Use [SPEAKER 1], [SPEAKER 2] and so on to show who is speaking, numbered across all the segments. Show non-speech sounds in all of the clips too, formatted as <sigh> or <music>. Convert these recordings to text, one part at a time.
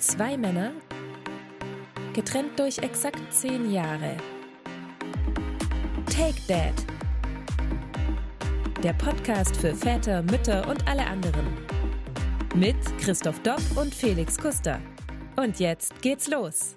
[SPEAKER 1] Zwei Männer, getrennt durch exakt zehn Jahre. Take Dad. Der Podcast für Väter, Mütter und alle anderen. Mit Christoph Dopp und Felix Kuster. Und jetzt geht's los.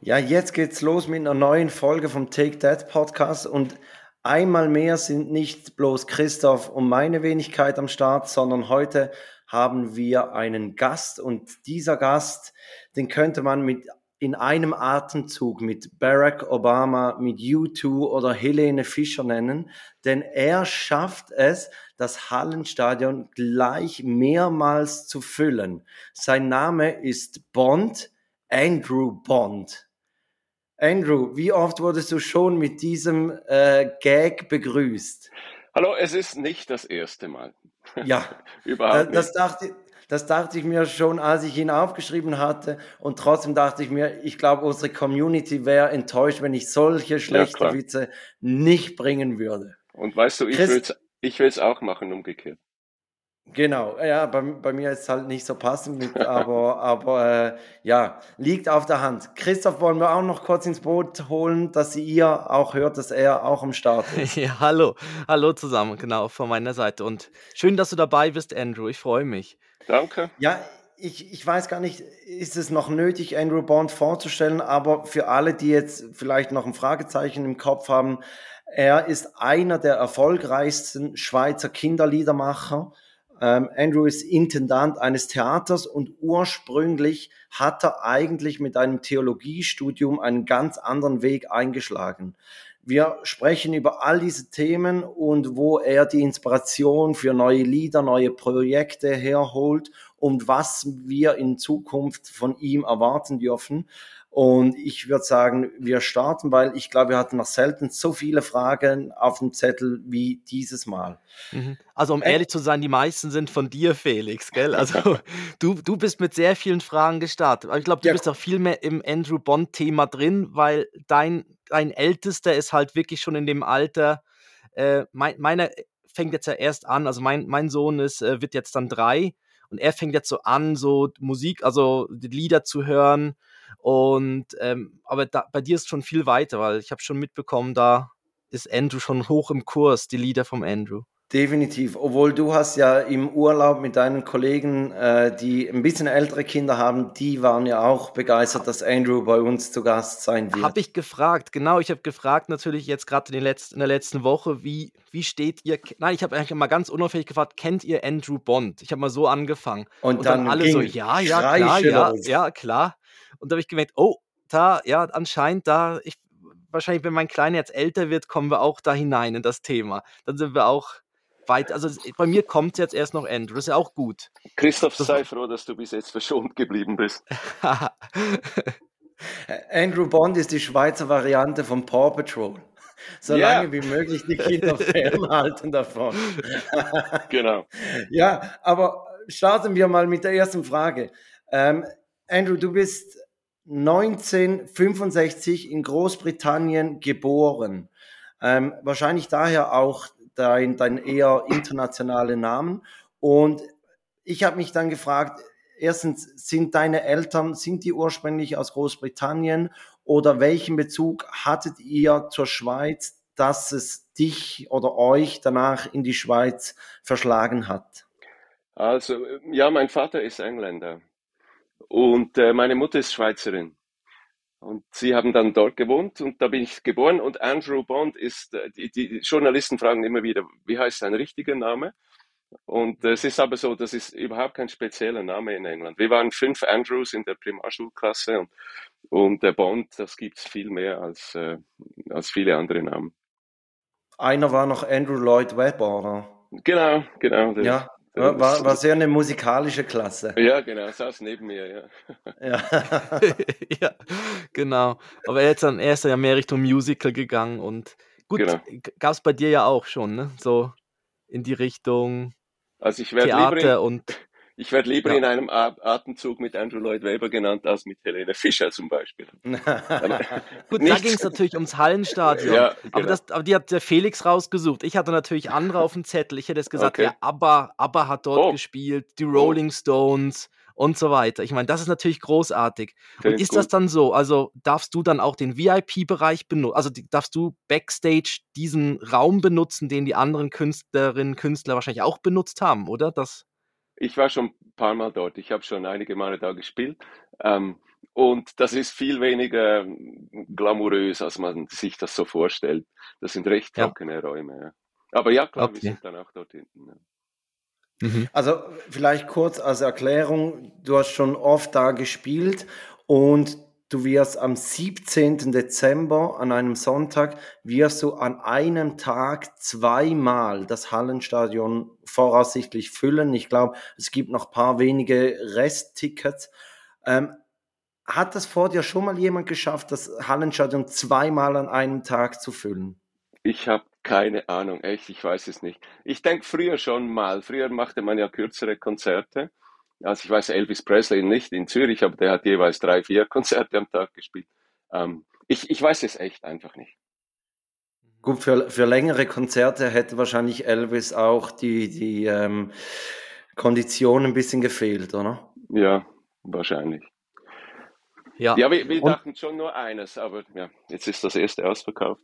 [SPEAKER 2] Ja, jetzt geht's los mit einer neuen Folge vom Take That Podcast und einmal mehr sind nicht bloß Christoph und meine Wenigkeit am Start, sondern heute haben wir einen Gast und dieser Gast, den könnte man mit in einem Atemzug mit Barack Obama, mit U2 oder Helene Fischer nennen, denn er schafft es, das Hallenstadion gleich mehrmals zu füllen. Sein Name ist Bond, Andrew Bond. Andrew, wie oft wurdest du schon mit diesem äh, Gag begrüßt?
[SPEAKER 3] Hallo, es ist nicht das erste Mal.
[SPEAKER 2] Ja, <laughs> überhaupt das, das dachte, das dachte ich mir schon, als ich ihn aufgeschrieben hatte. Und trotzdem dachte ich mir, ich glaube, unsere Community wäre enttäuscht, wenn ich solche schlechte ja, Witze nicht bringen würde.
[SPEAKER 3] Und weißt du, ich will es ich auch machen, umgekehrt.
[SPEAKER 2] Genau, ja, bei, bei mir ist es halt nicht so passend, mit, <laughs> aber, aber äh, ja, liegt auf der Hand. Christoph wollen wir auch noch kurz ins Boot holen, dass ihr auch hört, dass er auch am Start ist. <laughs>
[SPEAKER 4] ja, hallo, hallo zusammen, genau, von meiner Seite. Und schön, dass du dabei bist, Andrew, ich freue mich.
[SPEAKER 3] Danke.
[SPEAKER 2] Ja, ich, ich weiß gar nicht, ist es noch nötig, Andrew Bond vorzustellen, aber für alle, die jetzt vielleicht noch ein Fragezeichen im Kopf haben, er ist einer der erfolgreichsten Schweizer Kinderliedermacher Andrew ist Intendant eines Theaters und ursprünglich hat er eigentlich mit einem Theologiestudium einen ganz anderen Weg eingeschlagen. Wir sprechen über all diese Themen und wo er die Inspiration für neue Lieder, neue Projekte herholt und was wir in Zukunft von ihm erwarten dürfen. Und ich würde sagen, wir starten, weil ich glaube, wir hatten noch selten so viele Fragen auf dem Zettel wie dieses Mal.
[SPEAKER 4] Mhm. Also um äh, ehrlich zu sein, die meisten sind von dir, Felix, gell? Also <laughs> du, du bist mit sehr vielen Fragen gestartet. Aber ich glaube, du ja. bist auch viel mehr im Andrew Bond-Thema drin, weil dein, dein Ältester ist halt wirklich schon in dem Alter. Äh, mein, meiner fängt jetzt ja erst an, also mein, mein Sohn ist, äh, wird jetzt dann drei und er fängt jetzt so an, so Musik, also die Lieder zu hören und ähm, aber da, bei dir ist schon viel weiter, weil ich habe schon mitbekommen, da ist Andrew schon hoch im Kurs, die Lieder vom Andrew.
[SPEAKER 2] Definitiv. Obwohl du hast ja im Urlaub mit deinen Kollegen, äh, die ein bisschen ältere Kinder haben, die waren ja auch begeistert, dass Andrew bei uns zu Gast sein wird.
[SPEAKER 4] Habe ich gefragt, genau. Ich habe gefragt natürlich jetzt gerade in, in, der letzten Woche, wie, wie steht ihr, nein, ich habe eigentlich mal ganz unauffällig gefragt, kennt ihr Andrew Bond? Ich habe mal so angefangen.
[SPEAKER 2] Und, Und dann, dann, alle so,
[SPEAKER 4] ja, ja, klar, ja, ja, klar. Und da habe ich gemerkt, oh, da, ja, anscheinend da, ich, wahrscheinlich, wenn mein Kleiner jetzt älter wird, kommen wir auch da hinein in das Thema. Dann sind wir auch weit, also bei mir kommt jetzt erst noch Andrew, das ist ja auch gut.
[SPEAKER 3] Christoph, das sei froh, dass du bis jetzt verschont geblieben bist. <laughs>
[SPEAKER 2] Andrew Bond ist die Schweizer Variante von Paw Patrol. So yeah. lange wie möglich die Kinder <laughs> fernhalten davon.
[SPEAKER 3] genau. <laughs>
[SPEAKER 2] Ja, aber starten wir mal mit der ersten Frage. Ähm, Andrew, du bist 1965 in Großbritannien geboren. Ähm, wahrscheinlich daher auch dein, dein eher internationaler Namen. Und ich habe mich dann gefragt, erstens, sind deine Eltern, sind die ursprünglich aus Großbritannien oder welchen Bezug hattet ihr zur Schweiz, dass es dich oder euch danach in die Schweiz verschlagen hat?
[SPEAKER 3] Also, ja, mein Vater ist Engländer und äh, meine Mutter ist Schweizerin. Und sie haben dann dort gewohnt und da bin ich geboren. Und Andrew Bond ist, äh, die, die Journalisten fragen immer wieder, wie heißt sein richtiger Name? Und es ist aber so, das ist überhaupt kein spezieller Name in England. Wir waren fünf Andrews in der Primarschulklasse und, und der Bond, das gibt es viel mehr als, äh, als viele andere Namen.
[SPEAKER 2] Einer war noch Andrew Lloyd Webber, oder?
[SPEAKER 3] Genau, genau.
[SPEAKER 2] Ja, war, war, war sehr eine musikalische Klasse.
[SPEAKER 3] Ja, genau, saß neben mir, ja.
[SPEAKER 4] Ja, <laughs> ja genau. Aber er ist dann erst ja mehr Richtung Musical gegangen und gut, genau. gab es bei dir ja auch schon, ne? So in die Richtung
[SPEAKER 3] also ich Theater lieber in, und ich werde lieber ja. in einem Atemzug mit Andrew Lloyd Webber genannt als mit Helene Fischer zum Beispiel. <laughs>
[SPEAKER 4] Gut, da ging es natürlich ums Hallenstadion. Ja, genau. aber, das, aber, die hat der Felix rausgesucht. Ich hatte natürlich andere auf dem Zettel. Ich hätte es gesagt, okay. ja, ABBA, ABBA hat dort oh. gespielt, die Rolling Stones und so weiter. Ich meine, das ist natürlich großartig. Find und ist gut. das dann so? Also darfst du dann auch den VIP-Bereich benutzen? Also darfst du Backstage diesen Raum benutzen, den die anderen Künstlerinnen und Künstler wahrscheinlich auch benutzt haben, oder? Das
[SPEAKER 3] ich war schon ein paar Mal dort. Ich habe schon einige Male da gespielt. Ähm, und das ist viel weniger glamourös, als man sich das so vorstellt. Das sind recht trockene ja. Räume. Ja. Aber ja, klar, okay. wir sind dann auch dort hinten. Ja.
[SPEAKER 2] Mhm. Also vielleicht kurz als Erklärung, du hast schon oft da gespielt und du wirst am 17. Dezember an einem Sonntag, wirst du an einem Tag zweimal das Hallenstadion voraussichtlich füllen. Ich glaube, es gibt noch paar wenige Resttickets. Ähm, hat das vor dir schon mal jemand geschafft, das Hallenstadion zweimal an einem Tag zu füllen?
[SPEAKER 3] Ich habe keine Ahnung, echt, ich weiß es nicht. Ich denke früher schon mal. Früher machte man ja kürzere Konzerte. Also ich weiß Elvis Presley nicht in Zürich, aber der hat jeweils drei, vier <laughs> Konzerte am Tag gespielt. Ähm, ich, ich weiß es echt einfach nicht.
[SPEAKER 2] Gut, für, für längere Konzerte hätte wahrscheinlich Elvis auch die, die ähm, Kondition ein bisschen gefehlt, oder?
[SPEAKER 3] Ja, wahrscheinlich. Ja, ja wir, wir dachten schon nur eines, aber ja, jetzt ist das erste ausverkauft.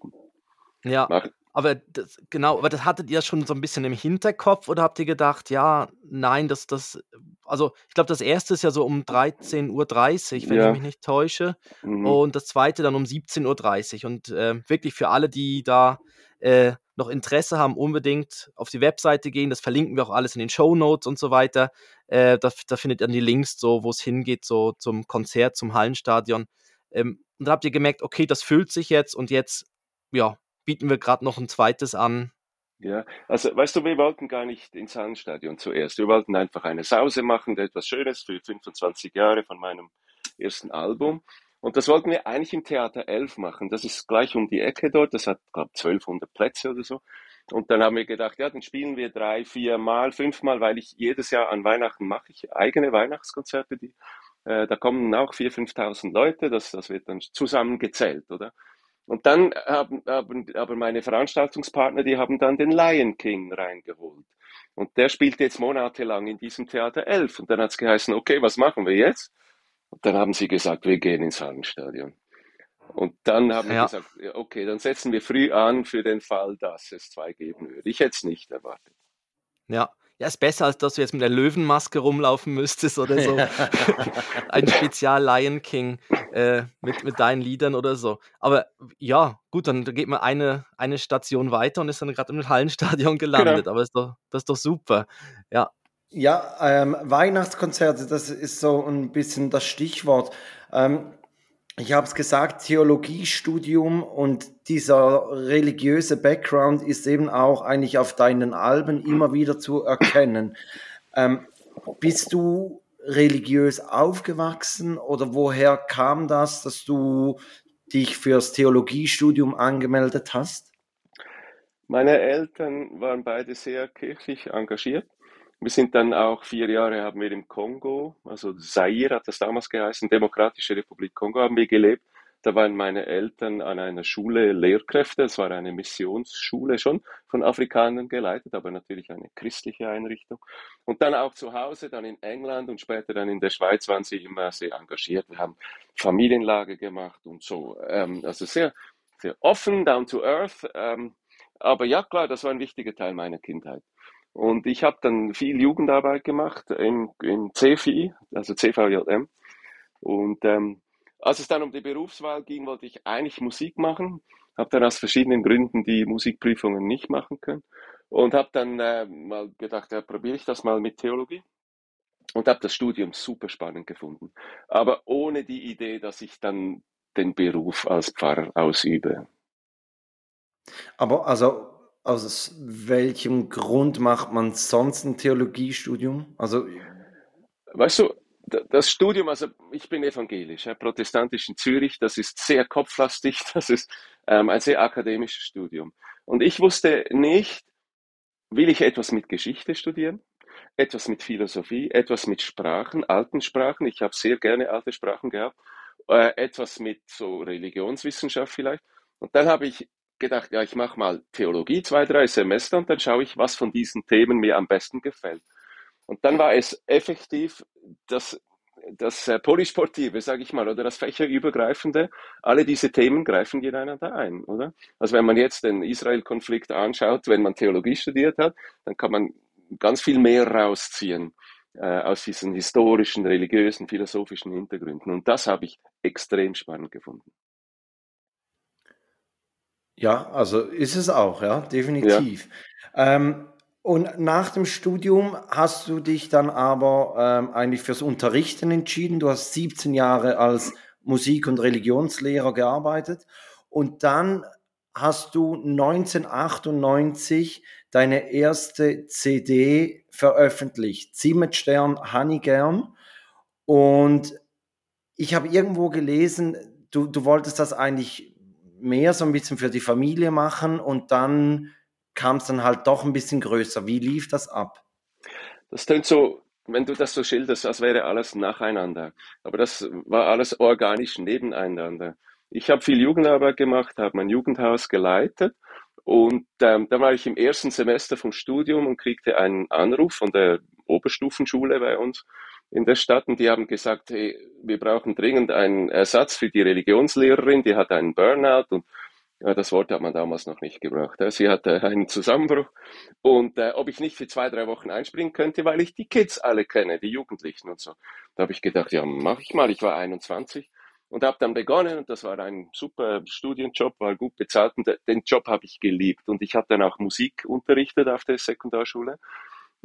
[SPEAKER 4] Ja, Nach, aber das, genau, aber das hattet ihr schon so ein bisschen im Hinterkopf oder habt ihr gedacht, ja, nein, das, das, also ich glaube, das erste ist ja so um 13.30 Uhr, wenn ja. ich mich nicht täusche. Mhm. Und das zweite dann um 17.30 Uhr. Und äh, wirklich für alle, die da äh, noch Interesse haben, unbedingt auf die Webseite gehen. Das verlinken wir auch alles in den Show Notes und so weiter. Äh, da, da, findet ihr dann die Links, so, wo es hingeht, so zum Konzert, zum Hallenstadion. Ähm, und da habt ihr gemerkt, okay, das füllt sich jetzt und jetzt, ja, bieten wir gerade noch ein zweites an.
[SPEAKER 3] Ja, also weißt du, wir wollten gar nicht ins Hallenstadion zuerst. Wir wollten einfach eine Sause machen, etwas Schönes für 25 Jahre von meinem ersten Album. Und das wollten wir eigentlich im Theater 11 machen. Das ist gleich um die Ecke dort. Das hat, glaube ich, 1200 Plätze oder so. Und dann haben wir gedacht, ja, dann spielen wir drei, vier Mal, fünf Mal, weil ich jedes Jahr an Weihnachten mache ich eigene Weihnachtskonzerte. Die, äh, da kommen auch 4.000, 5.000 Leute. Das, das wird dann zusammengezählt, oder? Und dann haben, haben aber meine Veranstaltungspartner, die haben dann den Lion King reingeholt. Und der spielt jetzt monatelang in diesem Theater 11. Und dann hat es geheißen, okay, was machen wir jetzt? Und dann haben sie gesagt, wir gehen ins Hallenstadion. Und dann haben ja. wir gesagt, okay, dann setzen wir früh an für den Fall, dass es zwei geben würde. Ich hätte es nicht erwartet.
[SPEAKER 4] Ja, ja, ist besser, als dass du jetzt mit der Löwenmaske rumlaufen müsstest oder so. <laughs> <laughs> Ein Spezial Lion King äh, mit, mit deinen Liedern oder so. Aber ja, gut, dann geht man eine, eine Station weiter und ist dann gerade im Hallenstadion gelandet. Genau. Aber ist doch, das ist doch super. Ja.
[SPEAKER 2] Ja, ähm, Weihnachtskonzerte, das ist so ein bisschen das Stichwort. Ähm, ich habe es gesagt, Theologiestudium und dieser religiöse Background ist eben auch eigentlich auf deinen Alben immer wieder zu erkennen. Ähm, bist du religiös aufgewachsen oder woher kam das, dass du dich fürs Theologiestudium angemeldet hast?
[SPEAKER 3] Meine Eltern waren beide sehr kirchlich engagiert. Wir sind dann auch vier Jahre haben wir im Kongo, also Zaire hat das damals geheißen, Demokratische Republik Kongo haben wir gelebt. Da waren meine Eltern an einer Schule Lehrkräfte. Es war eine Missionsschule schon von Afrikanern geleitet, aber natürlich eine christliche Einrichtung. Und dann auch zu Hause, dann in England und später dann in der Schweiz waren sie immer sehr engagiert. Wir haben Familienlage gemacht und so. Ähm, also sehr, sehr offen, down to earth. Ähm, aber ja, klar, das war ein wichtiger Teil meiner Kindheit. Und ich habe dann viel Jugendarbeit gemacht im, im CFI, also CVJM. Und ähm, als es dann um die Berufswahl ging, wollte ich eigentlich Musik machen, habe dann aus verschiedenen Gründen die Musikprüfungen nicht machen können und habe dann äh, mal gedacht, ja, probiere ich das mal mit Theologie und habe das Studium super spannend gefunden, aber ohne die Idee, dass ich dann den Beruf als Pfarrer ausübe.
[SPEAKER 2] Aber also aus welchem Grund macht man sonst ein Theologiestudium? Also
[SPEAKER 3] weißt du, das Studium, also ich bin evangelisch, protestantisch in Zürich, das ist sehr kopflastig, <laughs> das ist ähm, ein sehr akademisches Studium. Und ich wusste nicht, will ich etwas mit Geschichte studieren, etwas mit Philosophie, etwas mit Sprachen, alten Sprachen, ich habe sehr gerne alte Sprachen gehabt, äh, etwas mit so Religionswissenschaft vielleicht. Und dann habe ich gedacht, ja, ich mache mal Theologie zwei, drei Semester und dann schaue ich, was von diesen Themen mir am besten gefällt. Und dann war es effektiv das, das Polysportive, sage ich mal, oder das Fächerübergreifende. Alle diese Themen greifen ineinander ein, oder? Also wenn man jetzt den Israel-Konflikt anschaut, wenn man Theologie studiert hat, dann kann man ganz viel mehr rausziehen äh, aus diesen historischen, religiösen, philosophischen Hintergründen. Und das habe ich extrem spannend gefunden.
[SPEAKER 2] Ja, also ist es auch, ja, definitiv. Ja. Ähm, und nach dem Studium hast du dich dann aber ähm, eigentlich fürs Unterrichten entschieden. Du hast 17 Jahre als Musik- und Religionslehrer gearbeitet und dann hast du 1998 deine erste CD veröffentlicht, Zimmetstern Honeygern. Und ich habe irgendwo gelesen, du, du wolltest das eigentlich mehr so ein bisschen für die Familie machen und dann kam es dann halt doch ein bisschen größer. Wie lief das ab?
[SPEAKER 3] Das klingt so, wenn du das so schilderst, als wäre alles nacheinander. Aber das war alles organisch nebeneinander. Ich habe viel Jugendarbeit gemacht, habe mein Jugendhaus geleitet und ähm, dann war ich im ersten Semester vom Studium und kriegte einen Anruf von der Oberstufenschule bei uns in der Stadt und die haben gesagt, hey, wir brauchen dringend einen Ersatz für die Religionslehrerin, die hat einen Burnout und ja, das Wort hat man damals noch nicht gebraucht. Sie hatte einen Zusammenbruch und äh, ob ich nicht für zwei, drei Wochen einspringen könnte, weil ich die Kids alle kenne, die Jugendlichen und so. Da habe ich gedacht, ja, mach ich mal. Ich war 21 und habe dann begonnen und das war ein super Studienjob, war gut bezahlt und den Job habe ich geliebt und ich habe dann auch Musik unterrichtet auf der Sekundarschule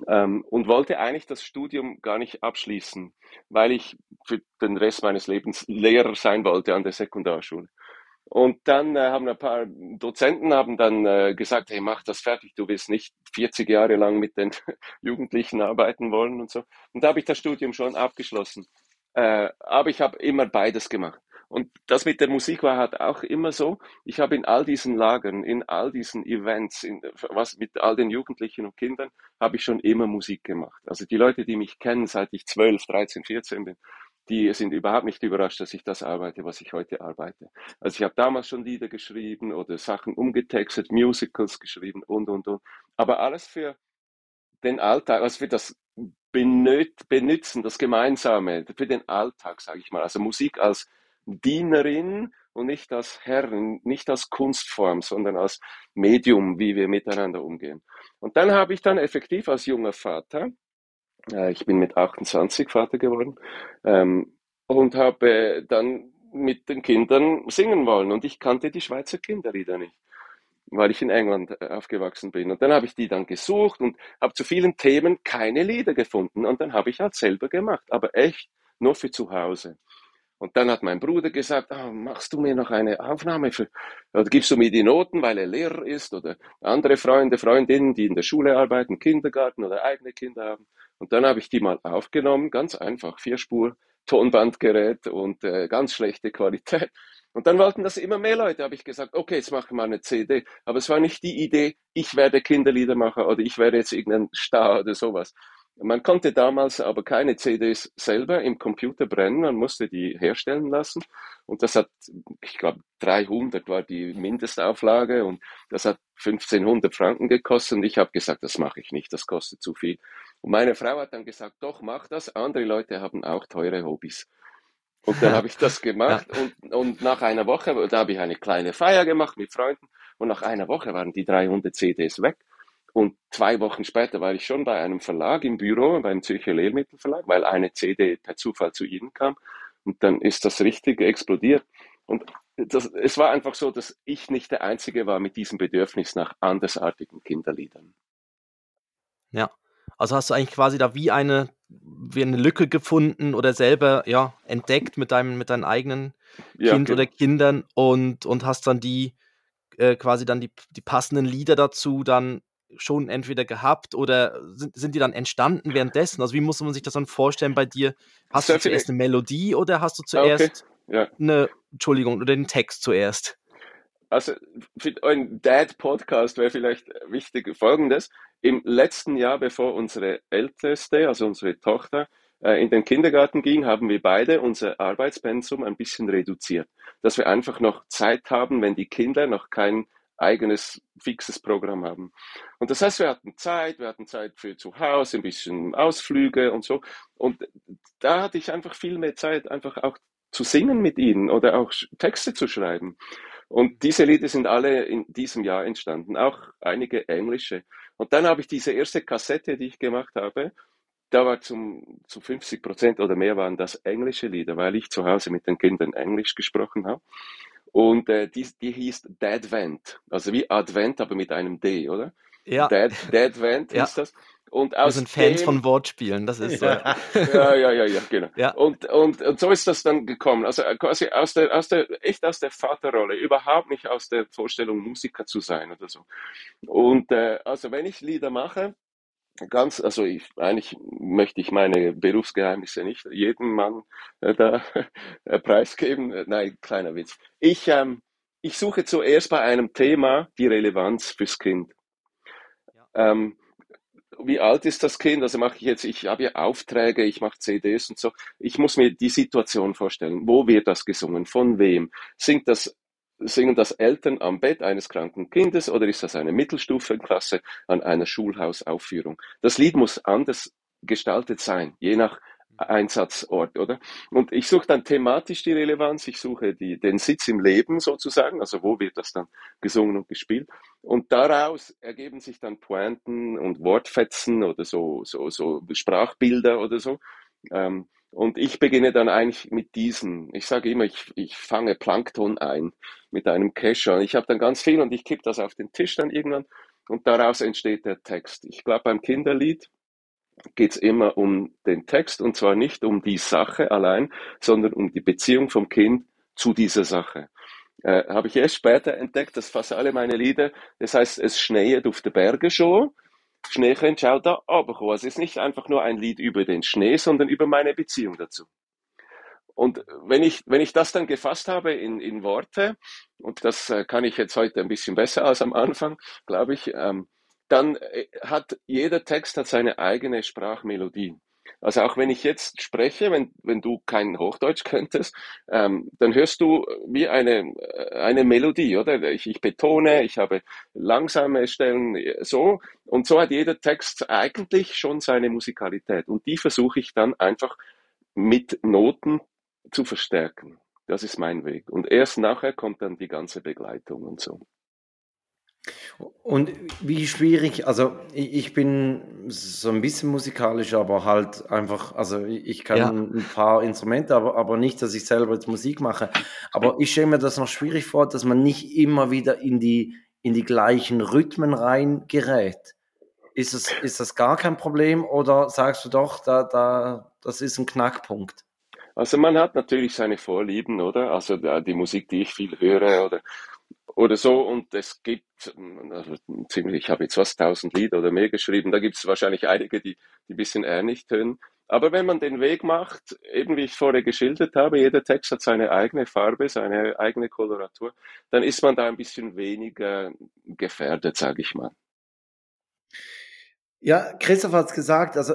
[SPEAKER 3] ähm, und wollte eigentlich das Studium gar nicht abschließen, weil ich für den Rest meines Lebens Lehrer sein wollte an der Sekundarschule. Und dann äh, haben ein paar Dozenten haben dann äh, gesagt, hey, mach das fertig, du willst nicht 40 Jahre lang mit den <laughs> Jugendlichen arbeiten wollen und so. Und da habe ich das Studium schon abgeschlossen. Äh, aber ich habe immer beides gemacht. Und das mit der Musik war halt auch immer so. Ich habe in all diesen Lagern, in all diesen Events, in, was mit all den Jugendlichen und Kindern, habe ich schon immer Musik gemacht. Also die Leute, die mich kennen, seit ich 12, 13, 14 bin, die sind überhaupt nicht überrascht, dass ich das arbeite, was ich heute arbeite. Also ich habe damals schon Lieder geschrieben oder Sachen umgetextet, Musicals geschrieben und, und, und. Aber alles für den Alltag, also für das Benutzen, das Gemeinsame, für den Alltag, sage ich mal. Also Musik als Dienerin und nicht als Herrin, nicht als Kunstform, sondern als Medium, wie wir miteinander umgehen. Und dann habe ich dann effektiv als junger Vater, äh, ich bin mit 28 Vater geworden, ähm, und habe dann mit den Kindern singen wollen. Und ich kannte die Schweizer Kinderlieder nicht, weil ich in England äh, aufgewachsen bin. Und dann habe ich die dann gesucht und habe zu vielen Themen keine Lieder gefunden. Und dann habe ich halt selber gemacht, aber echt nur für zu Hause. Und dann hat mein Bruder gesagt, ah, machst du mir noch eine Aufnahme für, oder gibst du mir die Noten, weil er Lehrer ist oder andere Freunde, Freundinnen, die in der Schule arbeiten, Kindergarten oder eigene Kinder haben. Und dann habe ich die mal aufgenommen, ganz einfach, vier Spur, Tonbandgerät und äh, ganz schlechte Qualität. Und dann wollten das immer mehr Leute, habe ich gesagt, okay, jetzt machen wir eine CD. Aber es war nicht die Idee, ich werde Kinderliedermacher oder ich werde jetzt irgendein Star oder sowas. Man konnte damals aber keine CDs selber im Computer brennen, man musste die herstellen lassen. Und das hat, ich glaube, 300 war die Mindestauflage und das hat 1500 Franken gekostet. Und ich habe gesagt, das mache ich nicht, das kostet zu viel. Und meine Frau hat dann gesagt, doch, mach das. Andere Leute haben auch teure Hobbys. Und dann habe ich das <laughs> gemacht und, und nach einer Woche, da habe ich eine kleine Feier gemacht mit Freunden und nach einer Woche waren die 300 CDs weg. Und zwei Wochen später war ich schon bei einem Verlag im Büro, beim Zürcher Lehrmittelverlag, weil eine CD per Zufall zu ihnen kam. Und dann ist das richtig explodiert. Und das, es war einfach so, dass ich nicht der Einzige war mit diesem Bedürfnis nach andersartigen Kinderliedern.
[SPEAKER 4] Ja, also hast du eigentlich quasi da wie eine, wie eine Lücke gefunden oder selber ja, entdeckt mit deinem, mit deinen eigenen ja, Kind genau. oder Kindern und, und hast dann die äh, quasi dann die, die passenden Lieder dazu dann schon entweder gehabt oder sind, sind die dann entstanden währenddessen? Also wie muss man sich das dann vorstellen bei dir? Hast Sehr du zuerst eine Melodie oder hast du zuerst okay. ja. eine, Entschuldigung, oder den Text zuerst?
[SPEAKER 3] Also für einen Dad-Podcast wäre vielleicht wichtig folgendes. Im letzten Jahr, bevor unsere Älteste, also unsere Tochter, äh, in den Kindergarten ging, haben wir beide unser Arbeitspensum ein bisschen reduziert. Dass wir einfach noch Zeit haben, wenn die Kinder noch kein eigenes fixes Programm haben. Und das heißt, wir hatten Zeit, wir hatten Zeit für zu Hause, ein bisschen Ausflüge und so. Und da hatte ich einfach viel mehr Zeit, einfach auch zu singen mit ihnen oder auch Texte zu schreiben. Und diese Lieder sind alle in diesem Jahr entstanden, auch einige englische. Und dann habe ich diese erste Kassette, die ich gemacht habe, da war zum, zu 50 Prozent oder mehr waren das englische Lieder, weil ich zu Hause mit den Kindern Englisch gesprochen habe. Und äh, die, die hieß Dadvent, also wie Advent, aber mit einem D, oder?
[SPEAKER 4] Ja.
[SPEAKER 3] Dad, Dadvent ja. hieß das.
[SPEAKER 4] Und aus Wir sind Fans dem, von Wortspielen, das ist so.
[SPEAKER 3] ja, ja, ja, ja, genau. Ja. Und, und, und so ist das dann gekommen. Also äh, quasi aus der, aus der, echt aus der Vaterrolle, überhaupt nicht aus der Vorstellung, Musiker zu sein oder so. Und äh, also wenn ich Lieder mache, ganz, also ich, eigentlich möchte ich meine Berufsgeheimnisse nicht jedem Mann äh, da <laughs> äh, preisgeben. Äh, nein, kleiner Witz. Ich, ähm, ich suche zuerst bei einem Thema die Relevanz fürs Kind. Ja. Ähm, wie alt ist das Kind? Also mache ich jetzt, ich habe ja Aufträge, ich mache CDs und so. Ich muss mir die Situation vorstellen. Wo wird das gesungen? Von wem? Singt das, singen das Eltern am Bett eines kranken Kindes oder ist das eine Mittelstufenklasse an einer Schulhausaufführung? Das Lied muss anders gestaltet sein, je nach Einsatzort, oder? Und ich suche dann thematisch die Relevanz, ich suche die, den Sitz im Leben sozusagen, also wo wird das dann gesungen und gespielt. Und daraus ergeben sich dann Pointen und Wortfetzen oder so, so, so Sprachbilder oder so. Ähm, und ich beginne dann eigentlich mit diesen. Ich sage immer, ich, ich fange Plankton ein mit einem Kescher. Ich habe dann ganz viel und ich kippe das auf den Tisch dann irgendwann und daraus entsteht der Text. Ich glaube, beim Kinderlied geht es immer um den Text und zwar nicht um die Sache allein, sondern um die Beziehung vom Kind zu dieser Sache. Äh, Habe ich erst später entdeckt, dass fast alle meine Lieder, das heißt, es schneit auf den Bergen schon, Schnee schau da runterkommen. Es ist nicht einfach nur ein Lied über den Schnee, sondern über meine Beziehung dazu. Und wenn ich, wenn ich das dann gefasst habe in, in Worte, und das äh, kann ich jetzt heute ein bisschen besser als am Anfang, glaube ich, ähm, dann äh, hat jeder Text hat seine eigene Sprachmelodie. Also auch wenn ich jetzt spreche, wenn, wenn du kein Hochdeutsch <laughs> könntest, ähm, dann hörst du wie eine, äh, eine Melodie, oder? Ich, ich betone, ich habe langsame Stellen äh, so. Und so hat jeder Text eigentlich schon seine Musikalität. Und die versuche ich dann einfach mit Noten zu verstärken. Das ist mein Weg. Und erst nachher kommt dann die ganze Begleitung und so.
[SPEAKER 2] Und wie schwierig, also ich bin so ein bisschen musikalisch, aber halt einfach, also ich kann ja. ein paar Instrumente, aber, aber nicht, dass ich selber jetzt Musik mache. Aber ich stelle mir das noch schwierig vor, dass man nicht immer wieder in die, in die gleichen Rhythmen reingerät. Ist das, ist das gar kein Problem oder sagst du doch, da, da, das ist ein Knackpunkt?
[SPEAKER 3] Also man hat natürlich seine Vorlieben, oder? Also die Musik, die ich viel höre oder oder so. Und es gibt also ziemlich, ich habe jetzt fast 1000 Lieder oder mehr geschrieben. Da gibt es wahrscheinlich einige, die, die ein bisschen ähnlich tönen. Aber wenn man den Weg macht, eben wie ich vorher geschildert habe, jeder Text hat seine eigene Farbe, seine eigene Koloratur, dann ist man da ein bisschen weniger gefährdet, sage ich mal.
[SPEAKER 2] Ja, Christoph hat es gesagt, also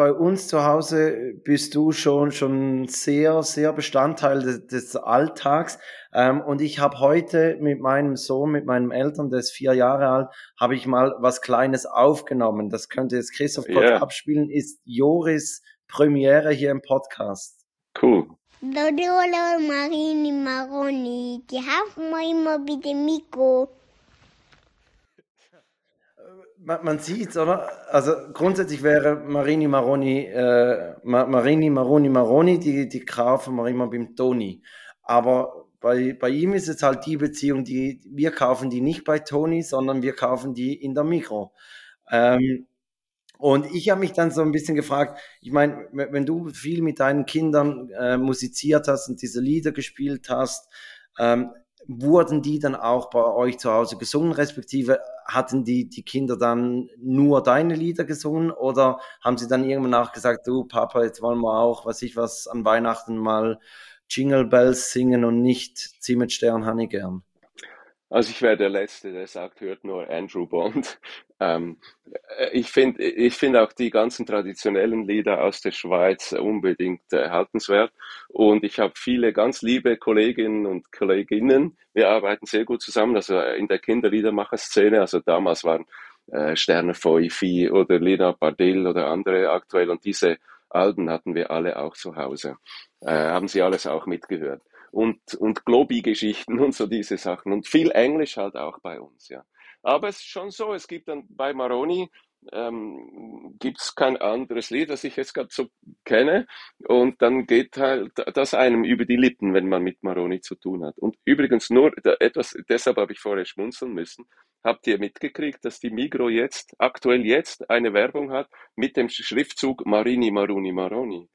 [SPEAKER 2] bei uns zu Hause bist du schon, schon sehr, sehr Bestandteil des, des Alltags. Ähm, und ich habe heute mit meinem Sohn, mit meinem Eltern, der ist vier Jahre alt, habe ich mal was Kleines aufgenommen. Das könnte jetzt Christoph kurz yeah. abspielen, ist Joris Premiere hier im Podcast.
[SPEAKER 3] Cool.
[SPEAKER 5] Marini Maroni, die haben immer bitte Mikro
[SPEAKER 2] man, man sieht oder? Also grundsätzlich wäre Marini Maroni, äh, Marini Maroni Maroni, die, die kaufen wir immer beim Toni. Aber bei, bei ihm ist es halt die Beziehung, die wir kaufen die nicht bei Toni, sondern wir kaufen die in der Mikro. Ähm, und ich habe mich dann so ein bisschen gefragt, ich meine, wenn du viel mit deinen Kindern äh, musiziert hast und diese Lieder gespielt hast, ähm, wurden die dann auch bei euch zu Hause gesungen, respektive hatten die, die Kinder dann nur deine Lieder gesungen oder haben sie dann irgendwann nachgesagt, du Papa, jetzt wollen wir auch, was ich was, an Weihnachten mal Jingle Bells singen und nicht Zieh mit Stern Honey gern?
[SPEAKER 3] Also ich wäre der Letzte, der sagt, hört nur Andrew Bond. <laughs> Ähm, äh, ich finde ich find auch die ganzen traditionellen Lieder aus der Schweiz unbedingt erhaltenswert. Und ich habe viele ganz liebe Kolleginnen und Kolleginnen. Wir arbeiten sehr gut zusammen, also in der Kinderliedermacher-Szene. Also damals waren äh, Sterne Feufi oder Lina Bardell oder andere aktuell. Und diese Alben hatten wir alle auch zu Hause. Äh, haben sie alles auch mitgehört und, und Globi-Geschichten und so diese Sachen. Und viel Englisch halt auch bei uns, ja. Aber es ist schon so, es gibt dann bei Maroni, ähm, gibt es kein anderes Lied, das ich jetzt gerade so kenne. Und dann geht halt das einem über die Lippen, wenn man mit Maroni zu tun hat. Und übrigens nur etwas, deshalb habe ich vorher schmunzeln müssen. Habt ihr mitgekriegt, dass die Migro jetzt, aktuell jetzt, eine Werbung hat mit dem Schriftzug Marini, Maruni, Maroni?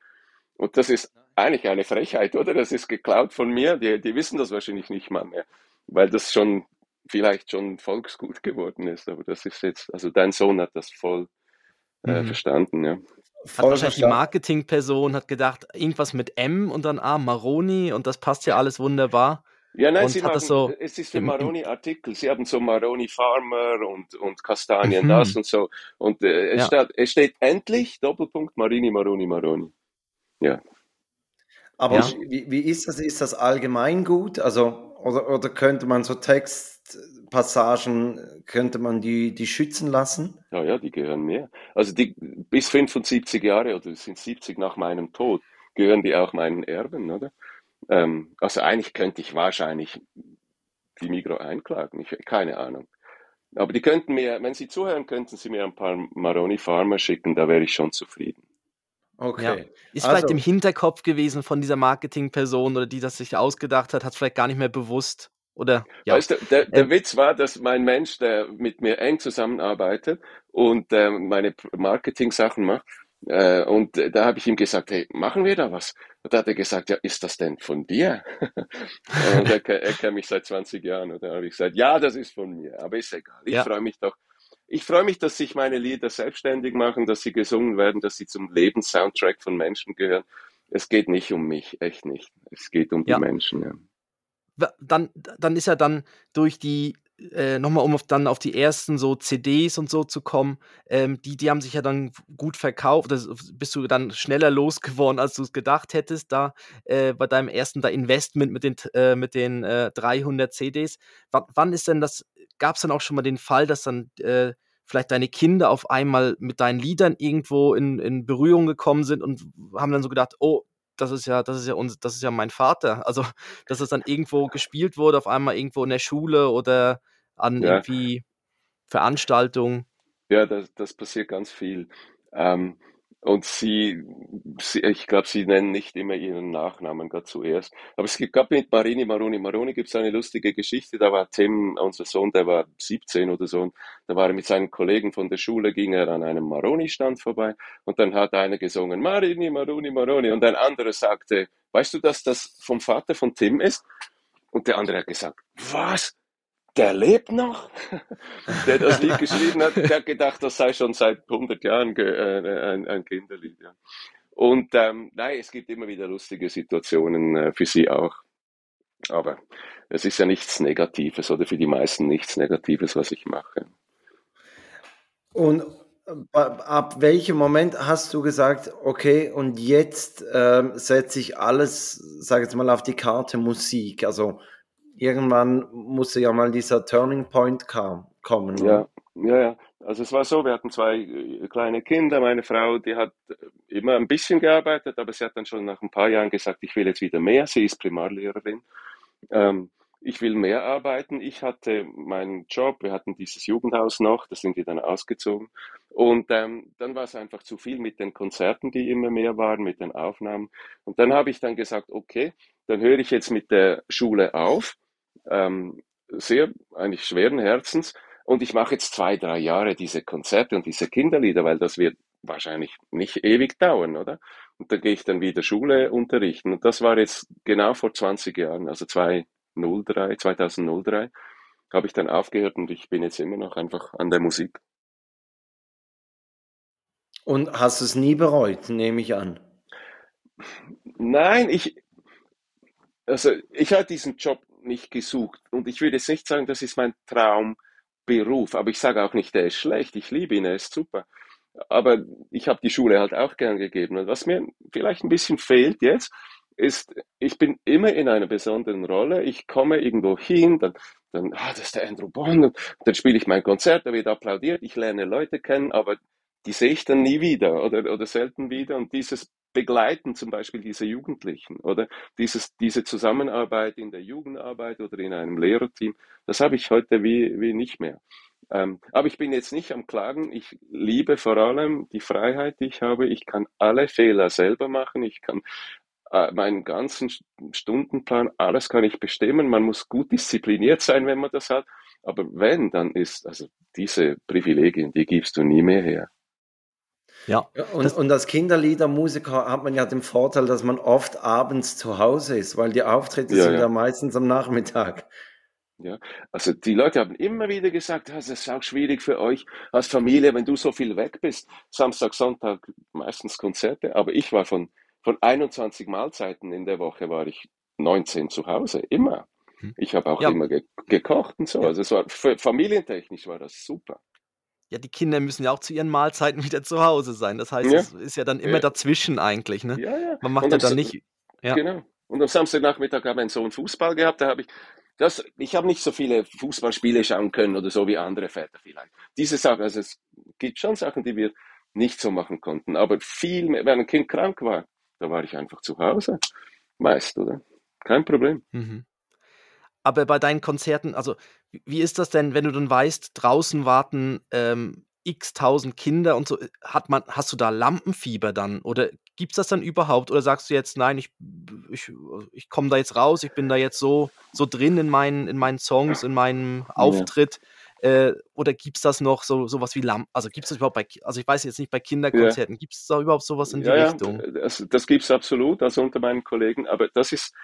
[SPEAKER 3] Und das ist eigentlich eine Frechheit, oder? Das ist geklaut von mir. Die, die wissen das wahrscheinlich nicht mal mehr, weil das schon vielleicht schon Volksgut geworden ist. Aber das ist jetzt, also dein Sohn hat das voll äh, mhm. verstanden, ja.
[SPEAKER 4] Hat wahrscheinlich die Marketingperson hat gedacht, irgendwas mit M und dann ah, Maroni und das passt ja alles wunderbar.
[SPEAKER 3] Ja, nein, sie machen, so es ist für Maroni-Artikel. Sie haben so Maroni Farmer und, und Kastanien mhm. das und so. Und äh, es, ja. steht, es steht endlich Doppelpunkt Marini, Maroni, Maroni. Ja.
[SPEAKER 2] Aber ja. wie, wie ist das? Ist das allgemein gut? Also, oder, oder könnte man so Textpassagen, könnte man die, die schützen lassen?
[SPEAKER 3] Ja, ja, die gehören mir. Also die bis 75 Jahre oder sind 70 nach meinem Tod, gehören die auch meinen Erben, oder? Ähm, also eigentlich könnte ich wahrscheinlich die Migro einklagen, ich, keine Ahnung. Aber die könnten mir, wenn sie zuhören, könnten sie mir ein paar Maroni Farmer schicken, da wäre ich schon zufrieden.
[SPEAKER 4] Okay. Ja. Ist also, vielleicht im Hinterkopf gewesen von dieser Marketingperson oder die das sich ausgedacht hat, hat es vielleicht gar nicht mehr bewusst. Oder,
[SPEAKER 3] ja. Weißt du, der, der ähm, Witz war, dass mein Mensch, der mit mir eng zusammenarbeitet und äh, meine Marketing-Sachen macht, äh, und da habe ich ihm gesagt, hey, machen wir da was? Und da hat er gesagt, ja, ist das denn von dir? <laughs> und er, er kennt mich seit 20 Jahren. Und da habe ich gesagt, ja, das ist von mir, aber ist egal. Ich ja. freue mich doch, ich freue mich, dass sich meine Lieder selbstständig machen, dass sie gesungen werden, dass sie zum Lebenssoundtrack von Menschen gehören. Es geht nicht um mich, echt nicht. Es geht um ja. die Menschen.
[SPEAKER 4] Ja. Dann, dann ist ja dann durch die äh, nochmal um auf, dann auf die ersten so CDs und so zu kommen, ähm, die, die haben sich ja dann gut verkauft, das bist du dann schneller losgeworden, als du es gedacht hättest, da äh, bei deinem ersten da Investment mit den, äh, mit den 300 äh, CDs. W wann ist denn das gab es dann auch schon mal den Fall, dass dann äh, vielleicht deine Kinder auf einmal mit deinen Liedern irgendwo in, in Berührung gekommen sind und haben dann so gedacht, oh, das ist ja, das ist ja uns, das ist ja mein Vater. <laughs> Also, dass es dann irgendwo gespielt wurde, auf einmal irgendwo in der Schule oder an ja. irgendwie Veranstaltungen.
[SPEAKER 3] Ja, das, das passiert ganz viel. Ähm, und sie, sie ich glaube, sie nennen nicht immer ihren Nachnamen gerade zuerst. Aber es gab mit Marini Maroni Maroni gibt es eine lustige Geschichte. Da war Tim, unser Sohn, der war 17 oder so. Da war er mit seinen Kollegen von der Schule, ging er an einem Maroni-Stand vorbei. Und dann hat einer gesungen, Marini Maroni Maroni. Und ein anderer sagte, weißt du, dass das vom Vater von Tim ist? Und der andere hat gesagt, was? Der lebt noch, <laughs> der das Lied geschrieben hat, der hat gedacht, das sei schon seit 100 Jahren äh, ein, ein, Kinderlied. Und ähm, nein, es gibt immer wieder lustige Situationen äh, für sie auch. Aber es ist ja nichts Negatives oder für die meisten nichts Negatives, was ich mache.
[SPEAKER 2] Und äh, ab welchem Moment hast du gesagt, okay, und jetzt äh, setze ich alles, sage jetzt mal, auf die Karte Musik? Also irgendwann musste ja mal dieser Turning Point kam, kommen.
[SPEAKER 3] Ja, ja, ja. Also es war so, wir hatten zwei äh, kleine Kinder. Meine Frau, die hat äh, immer ein bisschen gearbeitet, aber sie hat dann schon nach ein paar Jahren gesagt, ich will jetzt wieder mehr. Sie ist Primarlehrerin. Ähm, ich will mehr arbeiten. Ich hatte meinen Job, wir hatten dieses Jugendhaus noch, da sind wir dann ausgezogen. Und ähm, dann war es einfach zu viel mit den Konzerten, die immer mehr waren, mit den Aufnahmen. Und dann habe ich dann gesagt, okay, dann höre ich jetzt mit der Schule auf ähm, sehr eigentlich schweren Herzens. Und ich mache jetzt zwei, drei Jahre diese Konzerte und diese Kinderlieder, weil das wird wahrscheinlich nicht ewig dauern, oder? Und dann gehe ich dann wieder Schule unterrichten. Und das war jetzt genau vor 20 Jahren, also 2003, 2003, habe ich dann aufgehört und ich bin jetzt immer noch einfach an der Musik.
[SPEAKER 2] Und hast du es nie bereut, nehme ich an?
[SPEAKER 3] Nein, ich, also ich hatte diesen Job nicht gesucht. Und ich würde jetzt nicht sagen, das ist mein Traumberuf, aber ich sage auch nicht, der ist schlecht. Ich liebe ihn, er ist super. Aber ich habe die Schule halt auch gern gegeben. Und was mir vielleicht ein bisschen fehlt jetzt, ist, ich bin immer in einer besonderen Rolle. Ich komme irgendwo hin, dann, dann ah, das ist der Andrew Bond, und dann spiele ich mein Konzert, da wird applaudiert, ich lerne Leute kennen, aber die sehe ich dann nie wieder oder, oder selten wieder. Und dieses Begleiten zum Beispiel dieser Jugendlichen oder dieses, diese Zusammenarbeit in der Jugendarbeit oder in einem Lehrerteam, das habe ich heute wie, wie nicht mehr. Ähm, aber ich bin jetzt nicht am Klagen. Ich liebe vor allem die Freiheit, die ich habe. Ich kann alle Fehler selber machen. Ich kann äh, meinen ganzen Stundenplan, alles kann ich bestimmen. Man muss gut diszipliniert sein, wenn man das hat. Aber wenn, dann ist, also diese Privilegien, die gibst du nie mehr her.
[SPEAKER 2] Ja. Und, und als Kinderliedermusiker hat man ja den Vorteil, dass man oft abends zu Hause ist, weil die Auftritte ja, sind ja. ja meistens am Nachmittag.
[SPEAKER 3] Ja, also die Leute haben immer wieder gesagt, das ist auch schwierig für euch als Familie, wenn du so viel weg bist. Samstag, Sonntag meistens Konzerte, aber ich war von, von 21 Mahlzeiten in der Woche war ich 19 zu Hause, immer. Hm. Ich habe auch ja. immer ge gekocht und so. Also es war familientechnisch war das super.
[SPEAKER 4] Ja, die Kinder müssen ja auch zu ihren Mahlzeiten <laughs> wieder zu Hause sein. Das heißt, ja. es ist ja dann immer ja. dazwischen eigentlich. Ne? Ja, ja. Man macht ja dann nicht.
[SPEAKER 3] Ja. Genau. Und am Samstagnachmittag habe ich einen Sohn Fußball gehabt. Da habe ich das, ich habe nicht so viele Fußballspiele schauen können oder so wie andere Väter vielleicht. Diese Sachen, also es gibt schon Sachen, die wir nicht so machen konnten. Aber viel mehr, wenn ein Kind krank war, da war ich einfach zu Hause. Meist, oder? Kein Problem. Mhm.
[SPEAKER 4] Aber bei deinen Konzerten, also wie ist das denn, wenn du dann weißt, draußen warten ähm, x tausend Kinder und so, hat man, hast du da Lampenfieber dann? Oder gibt es das dann überhaupt? Oder sagst du jetzt, nein, ich, ich, ich komme da jetzt raus, ich bin da jetzt so, so drin in meinen, in meinen Songs, in meinem Auftritt? Ja. Äh, oder gibt es das noch so sowas wie Lampen? Also gibt es das überhaupt bei, also ich weiß jetzt nicht bei Kinderkonzerten, ja. gibt es da überhaupt sowas in die ja, Richtung?
[SPEAKER 3] Das, das gibt es absolut, also unter meinen Kollegen, aber das ist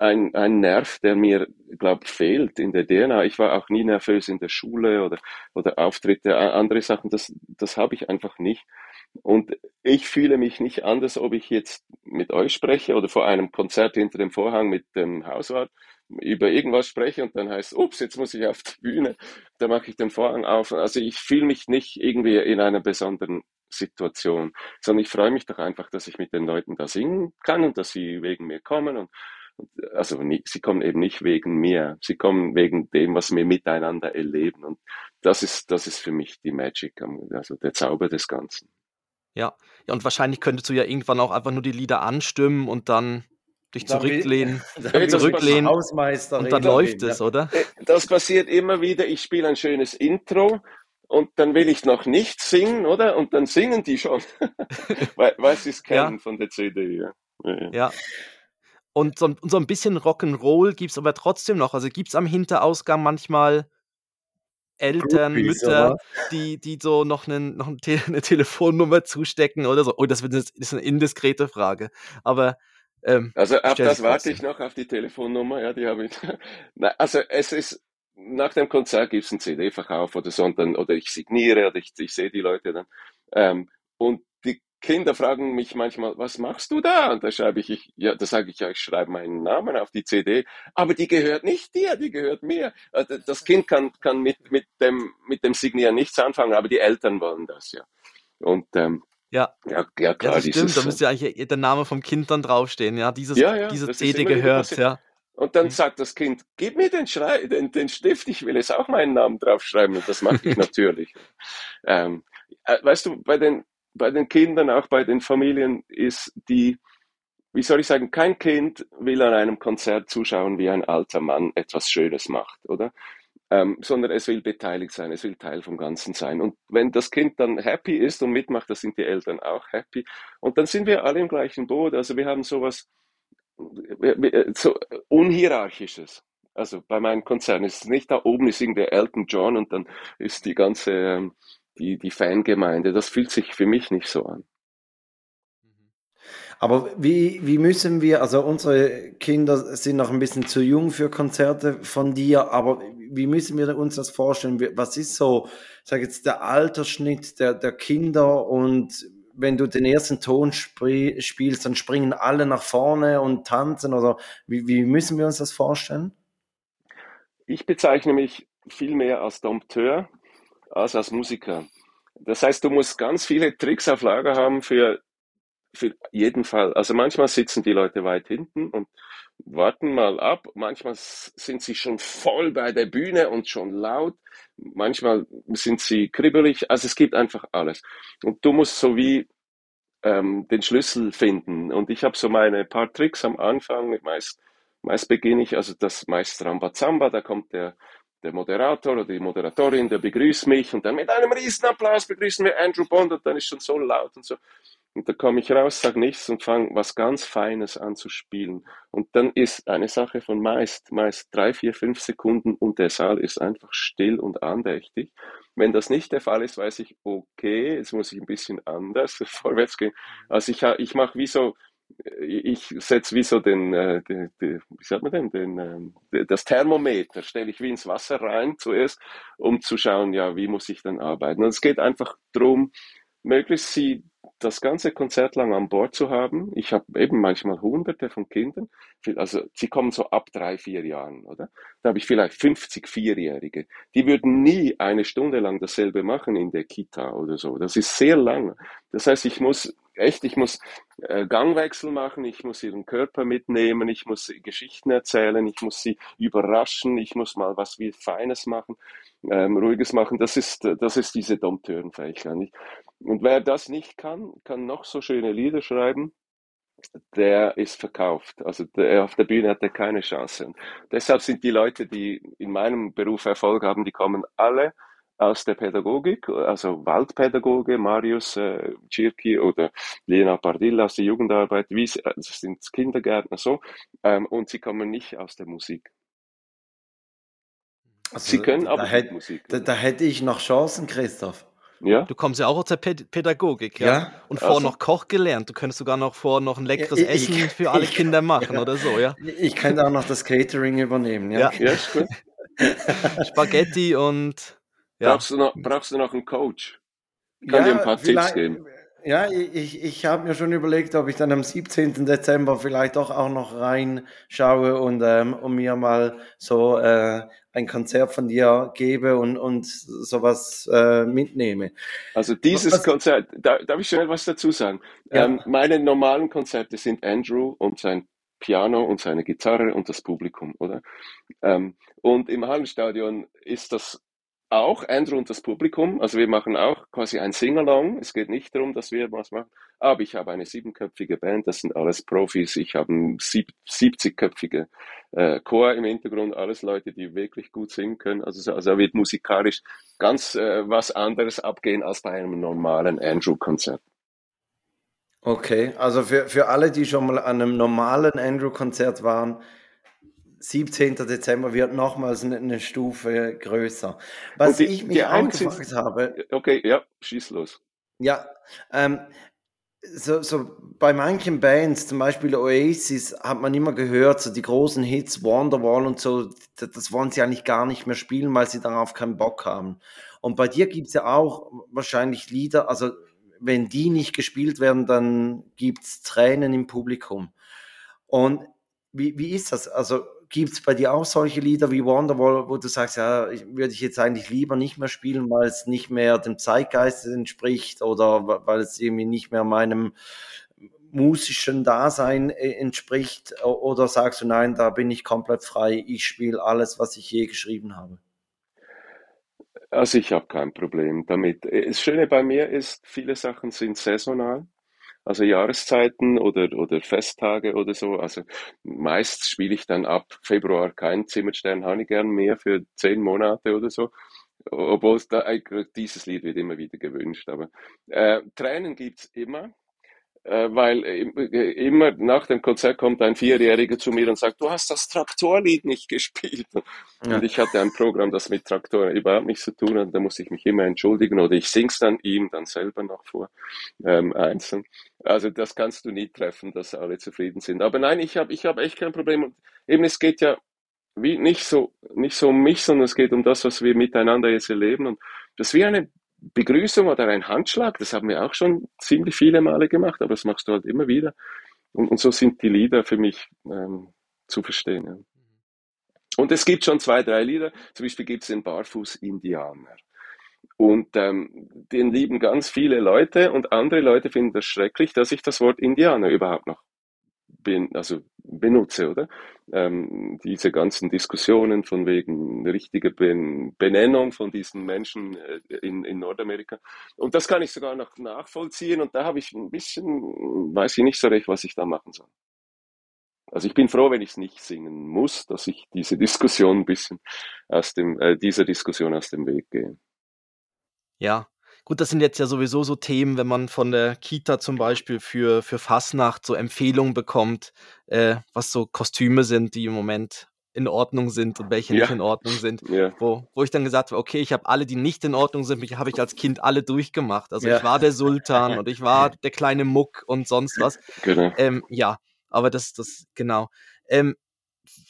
[SPEAKER 3] ein, ein Nerv, der mir, glaube fehlt in der DNA. Ich war auch nie nervös in der Schule oder, oder Auftritte, andere Sachen, das, das habe ich einfach nicht. Und ich fühle mich nicht anders, ob ich jetzt mit euch spreche oder vor einem Konzert hinter dem Vorhang mit dem Hauswart über irgendwas spreche und dann heißt, ups, jetzt muss ich auf die Bühne, da mache ich den Vorhang auf. Also ich fühle mich nicht irgendwie in einer besonderen Situation, sondern ich freue mich doch einfach, dass ich mit den Leuten da singen kann und dass sie wegen mir kommen und also sie kommen eben nicht wegen mir, sie kommen wegen dem, was wir miteinander erleben. Und das ist, das ist für mich die Magic, also der Zauber des Ganzen.
[SPEAKER 4] Ja, ja und wahrscheinlich könntest du ja irgendwann auch einfach nur die Lieder anstimmen und dann dich dann zurücklehnen, <laughs> dann zurücklehnen und dann läuft es, ja. oder? Äh,
[SPEAKER 3] das passiert immer wieder. Ich spiele ein schönes Intro und dann will ich noch nicht singen, oder? Und dann singen die schon, <laughs> weil, weil sie es kennen ja. von der CD.
[SPEAKER 4] Ja. ja. Und so, und so ein bisschen Rock'n'Roll gibt es aber trotzdem noch. Also gibt es am Hinterausgang manchmal Eltern, Groupies, Mütter, die, die so noch, einen, noch <laughs> eine Telefonnummer zustecken oder so. Oh, das, wird, das ist eine indiskrete Frage. Aber
[SPEAKER 3] ähm, also ab das warte ich noch auf die Telefonnummer, ja, die habe ich. <laughs> Na, also es ist nach dem Konzert gibt es einen CD-Verkauf oder so, und dann, oder ich signiere oder ich, ich sehe die Leute dann. Ähm, und Kinder fragen mich manchmal, was machst du da? Und da schreibe ich, ich ja, da sage ich ja, ich schreibe meinen Namen auf die CD, aber die gehört nicht dir, die gehört mir. Also, das Kind kann, kann mit, mit, dem, mit dem Signieren nichts anfangen, aber die Eltern wollen das ja. Und ähm,
[SPEAKER 4] ja. Ja, ja, klar. Ja, das stimmt, da müsste ja eigentlich der Name vom Kind dann draufstehen, ja. Dieses, ja, ja, diese CD gehört, ja.
[SPEAKER 3] Und dann mhm. sagt das Kind, gib mir den, Schrei den, den Stift, ich will jetzt auch meinen Namen draufschreiben. Und das mache ich <laughs> natürlich. ähm, äh, weißt du, bei den, bei den Kindern, auch bei den Familien, ist die, wie soll ich sagen, kein Kind will an einem Konzert zuschauen, wie ein alter Mann etwas Schönes macht, oder? Ähm, sondern es will beteiligt sein, es will Teil vom Ganzen sein. Und wenn das Kind dann happy ist und mitmacht, dann sind die Eltern auch happy. Und dann sind wir alle im gleichen Boot. Also wir haben sowas so unhierarchisches. Also bei meinen Konzernen ist es nicht da oben ist irgendwie Elton John und dann ist die ganze ähm, die, die Fangemeinde. Das fühlt sich für mich nicht so an.
[SPEAKER 2] Aber wie, wie müssen wir, also unsere Kinder sind noch ein bisschen zu jung für Konzerte von dir, aber wie müssen wir uns das vorstellen? Was ist so, sag jetzt, der Altersschnitt der, der Kinder und wenn du den ersten Ton spielst, dann springen alle nach vorne und tanzen oder wie, wie müssen wir uns das vorstellen?
[SPEAKER 3] ich bezeichne mich viel mehr als Dompteur als als Musiker. Das heißt, du musst ganz viele Tricks auf Lager haben für, für jeden Fall. Also manchmal sitzen die Leute weit hinten und warten mal ab. Manchmal sind sie schon voll bei der Bühne und schon laut. Manchmal sind sie kribbelig. Also es gibt einfach alles. Und du musst so wie ähm, den Schlüssel finden. Und ich habe so meine paar Tricks am Anfang. Meist, meist beginne ich, also das meist Rambazamba, da kommt der, der Moderator oder die Moderatorin, der begrüßt mich und dann mit einem Riesenapplaus begrüßen wir Andrew Bond und dann ist schon so laut und so. Und da komme ich raus, sage nichts und fange was ganz Feines an zu spielen. Und dann ist eine Sache von meist, meist drei, vier, fünf Sekunden und der Saal ist einfach still und andächtig. Wenn das nicht der Fall ist, weiß ich, okay, jetzt muss ich ein bisschen anders <laughs> vorwärts gehen. Also ich, ich mache wie so, ich setze wie so den, äh, die, die, wie sagt man denn, den, äh, das Thermometer stelle ich wie ins Wasser rein zuerst, um zu schauen, ja, wie muss ich dann arbeiten. Und es geht einfach darum, möglichst sie das ganze Konzert lang an Bord zu haben. Ich habe eben manchmal hunderte von Kindern, also sie kommen so ab drei, vier Jahren, oder? Da habe ich vielleicht 50 Vierjährige. Die würden nie eine Stunde lang dasselbe machen in der Kita oder so. Das ist sehr lang. Das heißt, ich muss echt, ich muss äh, Gangwechsel machen, ich muss ihren Körper mitnehmen, ich muss Geschichten erzählen, ich muss sie überraschen, ich muss mal was wie Feines machen, ähm, Ruhiges machen. Das ist, das ist diese Dompteurenfähigkeit. Und wer das nicht kann, kann noch so schöne Lieder schreiben, der ist verkauft. Also der, auf der Bühne hat er keine Chance. Und deshalb sind die Leute, die in meinem Beruf Erfolg haben, die kommen alle aus der Pädagogik, also Waldpädagoge, Marius äh, Cirki oder Lena Pardilla aus der Jugendarbeit, wie, also sind Kindergärtner so, ähm, und sie kommen nicht aus der Musik.
[SPEAKER 2] Also, sie können aber hätt, Musik. Da, da hätte ich noch Chancen, Christoph.
[SPEAKER 4] Ja? Du kommst ja auch aus der Pädagogik, ja? ja? Und vorher also. noch Koch gelernt. Du könntest sogar noch vor noch ein leckeres ich, Essen ich, für alle ich, Kinder machen ja. oder so, ja?
[SPEAKER 2] Ich könnte auch noch das Catering übernehmen, ja.
[SPEAKER 3] Ja, <laughs> ja ist gut.
[SPEAKER 4] Spaghetti und.
[SPEAKER 3] Ja. Brauchst, du noch, brauchst du noch einen Coach? Kann dir ein paar Tipps geben.
[SPEAKER 2] Ja, ich, ich habe mir schon überlegt, ob ich dann am 17. Dezember vielleicht doch auch noch reinschaue und, ähm, und mir mal so äh, ein Konzert von dir gebe und, und sowas äh, mitnehme.
[SPEAKER 3] Also dieses was, Konzert, da, darf ich schnell was dazu sagen? Ja. Ähm, meine normalen Konzerte sind Andrew und sein Piano und seine Gitarre und das Publikum, oder? Ähm, und im Hallenstadion ist das auch Andrew und das Publikum. Also wir machen auch quasi ein Singalong. Es geht nicht darum, dass wir was machen. Aber ich habe eine siebenköpfige Band, das sind alles Profis. Ich habe einen sieb 70-köpfige äh, Chor im Hintergrund, alles Leute, die wirklich gut singen können. Also, also wird musikalisch ganz äh, was anderes abgehen als bei einem normalen Andrew-Konzert.
[SPEAKER 2] Okay, also für, für alle, die schon mal an einem normalen Andrew-Konzert waren, 17. Dezember wird nochmals eine, Stufe größer. Was die, ich mich auch gefragt habe.
[SPEAKER 3] Okay, ja, schieß los.
[SPEAKER 2] Ja, ähm, so, so bei manchen Bands, zum Beispiel Oasis, hat man immer gehört, so die großen Hits, Wonderwall und so, das, das wollen sie eigentlich gar nicht mehr spielen, weil sie darauf keinen Bock haben. Und bei dir gibt es ja auch wahrscheinlich Lieder, also wenn die nicht gespielt werden, dann gibt es Tränen im Publikum. Und wie, wie ist das? Also Gibt es bei dir auch solche Lieder wie Wonderwall, wo du sagst, ja, würde ich jetzt eigentlich lieber nicht mehr spielen, weil es nicht mehr dem Zeitgeist entspricht oder weil es irgendwie nicht mehr meinem musischen Dasein äh, entspricht? Oder sagst du, nein, da bin ich komplett frei, ich spiele alles, was ich je geschrieben habe?
[SPEAKER 3] Also ich habe kein Problem damit. Das Schöne bei mir ist, viele Sachen sind saisonal also Jahreszeiten oder, oder Festtage oder so. Also meist spiele ich dann ab Februar kein Zimmerstern habe ich gern mehr für zehn Monate oder so. Obwohl da, dieses Lied wird immer wieder gewünscht. Aber äh, Tränen gibt's immer. Äh, weil äh, immer nach dem Konzert kommt ein Vierjähriger zu mir und sagt, du hast das Traktorlied nicht gespielt. Ja. Und ich hatte ein Programm, das mit Traktoren überhaupt nichts zu tun hat. Da muss ich mich immer entschuldigen oder ich sing's dann ihm dann selber noch vor, ähm, einzeln. Also das kannst du nie treffen, dass alle zufrieden sind. Aber nein, ich habe ich hab echt kein Problem. Und eben, es geht ja wie nicht so, nicht so um mich, sondern es geht um das, was wir miteinander jetzt erleben. Und das ist wie eine Begrüßung oder ein Handschlag, das haben wir auch schon ziemlich viele Male gemacht, aber das machst du halt immer wieder. Und, und so sind die Lieder für mich ähm, zu verstehen. Ja. Und es gibt schon zwei, drei Lieder. Zum Beispiel gibt es den Barfuß-Indianer. Und ähm, den lieben ganz viele Leute und andere Leute finden das schrecklich, dass ich das Wort Indianer überhaupt noch bin, also benutze, oder? Ähm, diese ganzen Diskussionen von wegen richtiger ben Benennung von diesen Menschen äh, in, in Nordamerika. Und das kann ich sogar noch nachvollziehen und da habe ich ein bisschen, weiß ich nicht so recht, was ich da machen soll. Also ich bin froh, wenn ich es nicht singen muss, dass ich diese Diskussion ein bisschen aus dem, äh, dieser Diskussion aus dem Weg gehe.
[SPEAKER 4] Ja, gut, das sind jetzt ja sowieso so Themen, wenn man von der Kita zum Beispiel für, für Fastnacht so Empfehlungen bekommt, äh, was so Kostüme sind, die im Moment in Ordnung sind und welche ja. nicht in Ordnung sind. <laughs> Ja. Wo, wo ich dann gesagt habe, okay, ich habe alle, die nicht in Ordnung sind, mich habe ich als Kind alle durchgemacht. Also ja. ich war der Sultan und ich war <laughs> der kleine Muck und sonst was. Genau. Ähm, ja, aber das, das, genau. Ähm,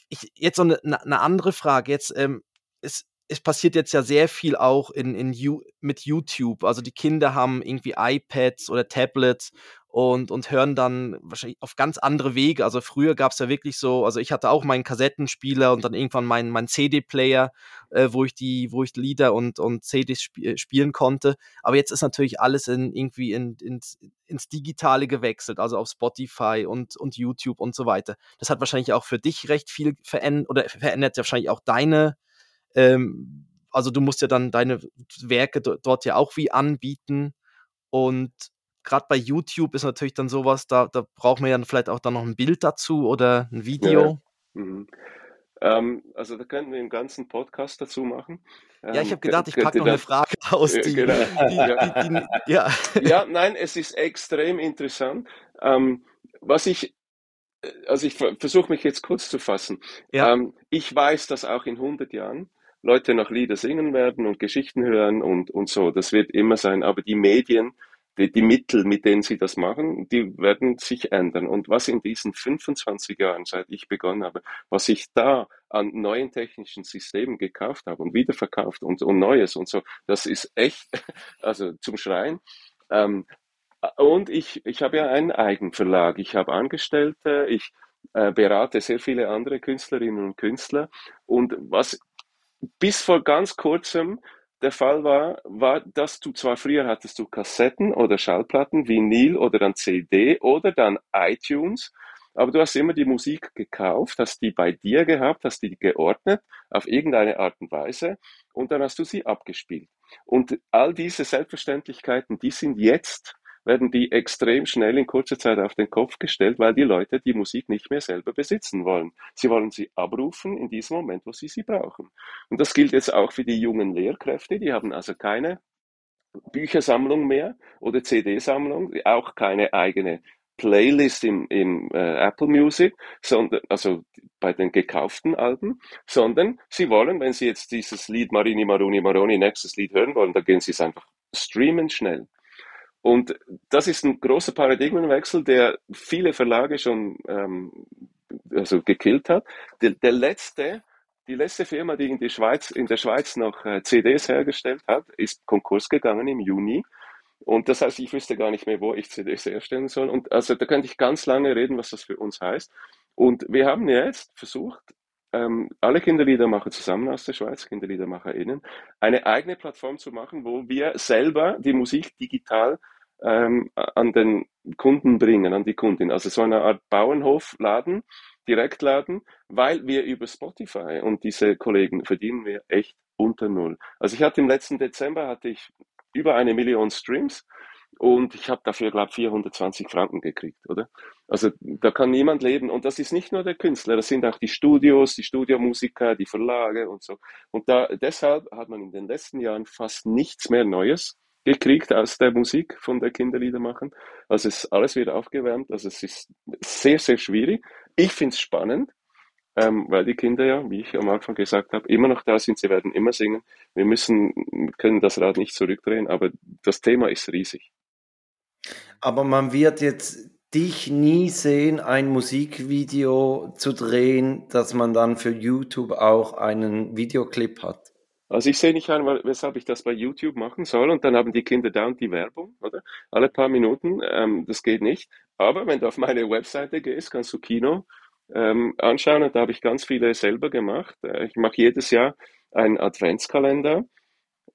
[SPEAKER 4] ich, jetzt so eine, eine andere Frage. Jetzt, ähm, ist, es passiert jetzt ja sehr viel auch in, in mit YouTube. Also die Kinder haben irgendwie iPads oder Tablets und, und hören dann wahrscheinlich auf ganz andere Wege. Also früher gab es ja wirklich so, also ich hatte auch meinen Kassettenspieler und dann irgendwann meinen mein CD-Player, äh, wo ich die, wo ich Lieder und, und CDs sp äh, spielen konnte. Aber jetzt ist natürlich alles in, irgendwie in, ins, ins Digitale gewechselt, also auf Spotify und, und YouTube und so weiter. Das hat wahrscheinlich auch für dich recht viel verändert oder verändert wahrscheinlich auch deine ähm, also du musst ja dann deine Werke dort ja auch wie anbieten und gerade bei YouTube ist natürlich dann sowas, da, da braucht man ja vielleicht auch dann noch ein Bild dazu oder ein Video.
[SPEAKER 3] Ja. Mhm. Ähm, also da könnten wir einen ganzen Podcast dazu machen.
[SPEAKER 4] Ähm, ja, ich ähm, habe gedacht, ich packe noch eine Frage <laughs> aus. Die,
[SPEAKER 3] genau.
[SPEAKER 4] die,
[SPEAKER 3] die, <laughs> ja. ja, nein, es ist extrem interessant. Ähm, was ich, äh, also ich versuche mich jetzt kurz zu fassen. Ja. Ähm, ich weiß, dass auch in 100 Jahren Leute noch Lieder singen werden und Geschichten hören und, und so. Das wird immer sein. Aber die Medien die, die Mittel, mit denen sie das machen, die werden sich ändern. Und was in diesen 25 Jahren, seit ich begonnen habe, was ich da an neuen technischen Systemen gekauft habe und wiederverkauft und, und Neues und so, das ist echt, <laughs> also zum Schreien. Ähm, und ich, ich habe ja einen Eigenverlag. Ich habe Angestellte, ich äh, berate sehr viele andere Künstlerinnen und Künstler. Und was bis vor ganz kurzem der Fall war, war, dass du zwar früher hattest du Kassetten oder Schallplatten, Vinyl oder dann CD oder dann iTunes, aber du hast immer die Musik gekauft, hast die bei dir gehabt, hast die geordnet auf irgendeine Art und Weise und dann hast du sie abgespielt. Und all diese Selbstverständlichkeiten, die sind jetzt werden die extrem schnell in kurzer Zeit auf den Kopf gestellt, weil die Leute die Musik nicht mehr selber besitzen wollen. Sie wollen sie abrufen in diesem Moment, wo sie sie brauchen. Und das gilt jetzt auch für die jungen Lehrkräfte, die haben also keine Büchersammlung mehr oder CD-Sammlung, auch keine eigene Playlist im, im äh, Apple Music, sondern, also bei den gekauften Alben, sondern sie wollen, wenn sie jetzt dieses Lied Marini Maruni Maroni, nächstes Lied hören wollen, dann gehen sie es einfach streamen schnell. Und das ist ein großer Paradigmenwechsel, der viele Verlage schon ähm, also gekillt hat. Der, der letzte, die letzte Firma, die in, die Schweiz, in der Schweiz noch äh, CDs hergestellt hat, ist Konkurs gegangen im Juni. Und das heißt, ich wüsste gar nicht mehr, wo ich CDs herstellen soll. Und also da könnte ich ganz lange reden, was das für uns heißt. Und wir haben jetzt versucht, ähm, alle Kinderliedermacher zusammen aus der Schweiz, KinderliedermacherInnen, eine eigene Plattform zu machen, wo wir selber die Musik digital ähm, an den Kunden bringen, an die Kundin. Also so eine Art Bauernhofladen, Direktladen, weil wir über Spotify und diese Kollegen verdienen wir echt unter Null. Also ich hatte im letzten Dezember hatte ich über eine Million Streams und ich habe dafür, glaube ich, 420 Franken gekriegt, oder? Also da kann niemand leben. Und das ist nicht nur der Künstler, das sind auch die Studios, die Studiomusiker, die Verlage und so. Und da, deshalb hat man in den letzten Jahren fast nichts mehr Neues gekriegt aus der Musik von der Kinderliedermachen. Also es alles wieder aufgewärmt. Also es ist sehr, sehr schwierig. Ich finde es spannend, ähm, weil die Kinder ja, wie ich am Anfang gesagt habe, immer noch da sind. Sie werden immer singen. Wir müssen, können das Rad nicht zurückdrehen, aber das Thema ist riesig.
[SPEAKER 2] Aber man wird jetzt dich nie sehen, ein Musikvideo zu drehen, dass man dann für YouTube auch einen Videoclip hat.
[SPEAKER 3] Also ich sehe nicht ein, weshalb ich das bei YouTube machen soll und dann haben die Kinder da und die Werbung, oder? Alle paar Minuten, ähm, das geht nicht. Aber wenn du auf meine Webseite gehst, kannst du Kino ähm, anschauen. Und da habe ich ganz viele selber gemacht. Äh, ich mache jedes Jahr einen Adventskalender.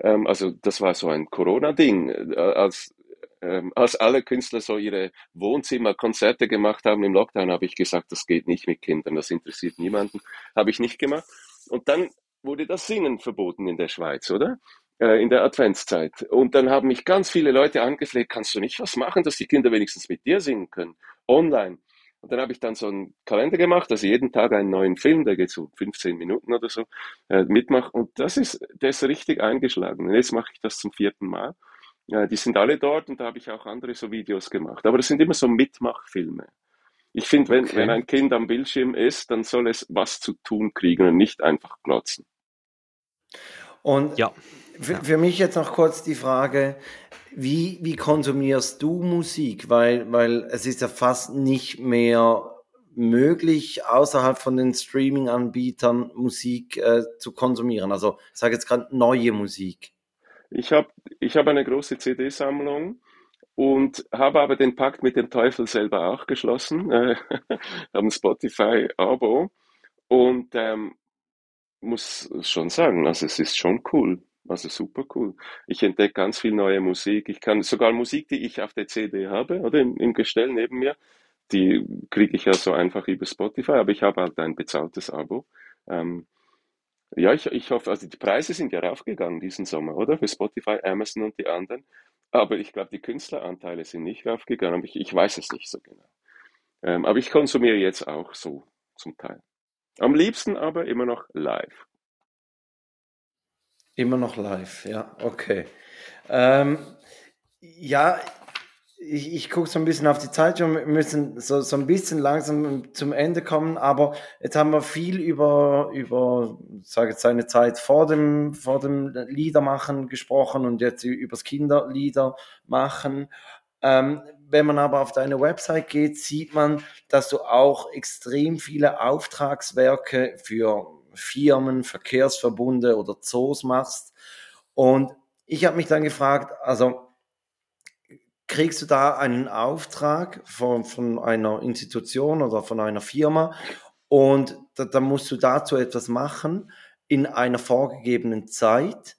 [SPEAKER 3] Ähm, also das war so ein Corona-Ding. Äh, als, ähm, als alle Künstler so ihre Wohnzimmerkonzerte gemacht haben im Lockdown, habe ich gesagt, das geht nicht mit Kindern, das interessiert niemanden. Habe ich nicht gemacht. Und dann wurde das Singen verboten in der Schweiz, oder? Äh, in der Adventszeit. Und dann haben mich ganz viele Leute angefleht, kannst du nicht was machen, dass die Kinder wenigstens mit dir singen können? Online. Und dann habe ich dann so einen Kalender gemacht, also jeden Tag einen neuen Film, der geht so 15 Minuten oder so, äh, mitmache. Und das ist, der ist richtig eingeschlagen. Und jetzt mache ich das zum vierten Mal. Äh, die sind alle dort und da habe ich auch andere so Videos gemacht. Aber das sind immer so Mitmachfilme. Ich finde, wenn, okay. wenn ein Kind am Bildschirm ist, dann soll es was zu tun kriegen und nicht einfach glotzen.
[SPEAKER 2] Und ja. Für, für, mich jetzt noch kurz die Frage, wie, wie konsumierst du Musik? Weil, weil es ist ja fast nicht mehr möglich, außerhalb von den Streaming-Anbietern Musik äh, zu konsumieren. Also ich sage jetzt gerade neue Musik.
[SPEAKER 3] Ich habe ich hab eine große CD-Sammlung und habe aber den Pakt mit dem Teufel selber auch geschlossen, äh, <laughs> habe ein Spotify-Abo und ähm, muss schon sagen, also es ist schon cool. Also super cool. Ich entdecke ganz viel neue Musik. Ich kann sogar Musik, die ich auf der CD habe oder im, im Gestell neben mir, die kriege ich ja so einfach über Spotify, aber ich habe halt ein bezahltes Abo. Ähm, ja, ich, ich hoffe, also die Preise sind ja raufgegangen diesen Sommer, oder? Für Spotify, Amazon und die anderen. Aber ich glaube, die Künstleranteile sind nicht raufgegangen. Ich, ich weiß es nicht so genau. Ähm, aber ich konsumiere jetzt auch so zum Teil. Am liebsten aber immer noch live.
[SPEAKER 2] Immer noch live, ja, okay. Ähm, ja, ich, ich gucke so ein bisschen auf die Zeit, wir müssen so, so ein bisschen langsam zum Ende kommen, aber jetzt haben wir viel über, über sage jetzt seine Zeit vor dem, vor dem Liedermachen gesprochen und jetzt über das Kinderlieder machen. Ähm, wenn man aber auf deine Website geht, sieht man, dass du auch extrem viele Auftragswerke für Firmen, Verkehrsverbunde oder Zoos machst. Und ich habe mich dann gefragt, also kriegst du da einen Auftrag von, von einer Institution oder von einer Firma und dann da musst du dazu etwas machen in einer vorgegebenen Zeit.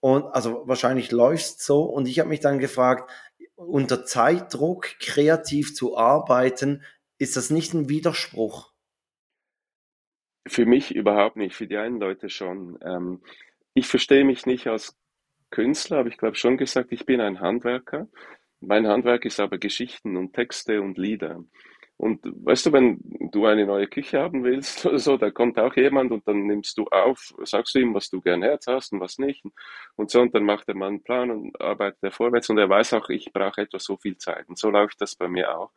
[SPEAKER 2] Und also wahrscheinlich läuft so. Und ich habe mich dann gefragt, unter Zeitdruck kreativ zu arbeiten, ist das nicht ein Widerspruch?
[SPEAKER 3] Für mich überhaupt nicht, für die einen Leute schon. Ähm, ich verstehe mich nicht als Künstler, aber ich glaube schon gesagt, ich bin ein Handwerker. Mein Handwerk ist aber Geschichten und Texte und Lieder. Und weißt du, wenn du eine neue Küche haben willst <laughs> oder so, da kommt auch jemand und dann nimmst du auf, sagst du ihm, was du gern Herz hast und was nicht. Und so, und dann macht der Mann einen Plan und arbeitet er vorwärts und er weiß auch, ich brauche etwa so viel Zeit. Und so läuft das bei mir auch.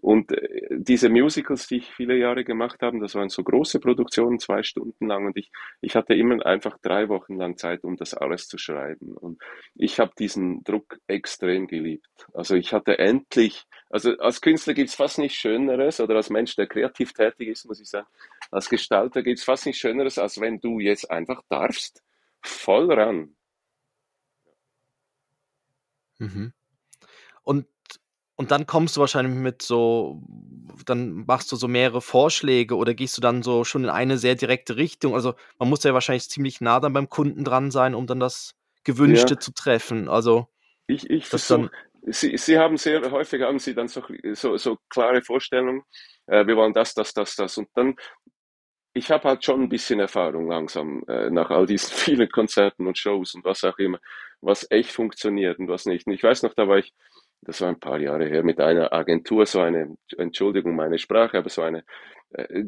[SPEAKER 3] Und äh, diese Musicals, die ich viele Jahre gemacht habe, das waren so große Produktionen, zwei Stunden lang. Und ich, ich hatte immer einfach drei Wochen lang Zeit, um das alles zu schreiben. Und ich habe diesen Druck extrem geliebt. Also ich hatte endlich, also als Künstler gibt's fast nichts Schöneres, oder als Mensch, der kreativ tätig ist, muss ich sagen, als Gestalter gibt's fast nichts Schöneres, als wenn du jetzt einfach darfst, voll ran.
[SPEAKER 4] Mhm. Und und dann kommst du wahrscheinlich mit so dann machst du so mehrere Vorschläge oder gehst du dann so schon in eine sehr direkte Richtung? Also, man muss ja wahrscheinlich ziemlich nah dann beim Kunden dran sein, um dann das Gewünschte Ja. zu treffen. Also,
[SPEAKER 3] Ich ich versuche Sie Sie haben sehr häufig haben Sie dann so so so klare Vorstellungen, äh, wir wollen das, das, das, das und dann ich habe halt schon ein bisschen Erfahrung langsam, äh, nach all diesen <laughs> vielen Konzerten und Shows und was auch immer, was echt funktioniert und was nicht. Und ich weiß noch, da war ich das war ein paar Jahre her, mit einer Agentur, so eine, Entschuldigung meine Sprache, aber so eine äh,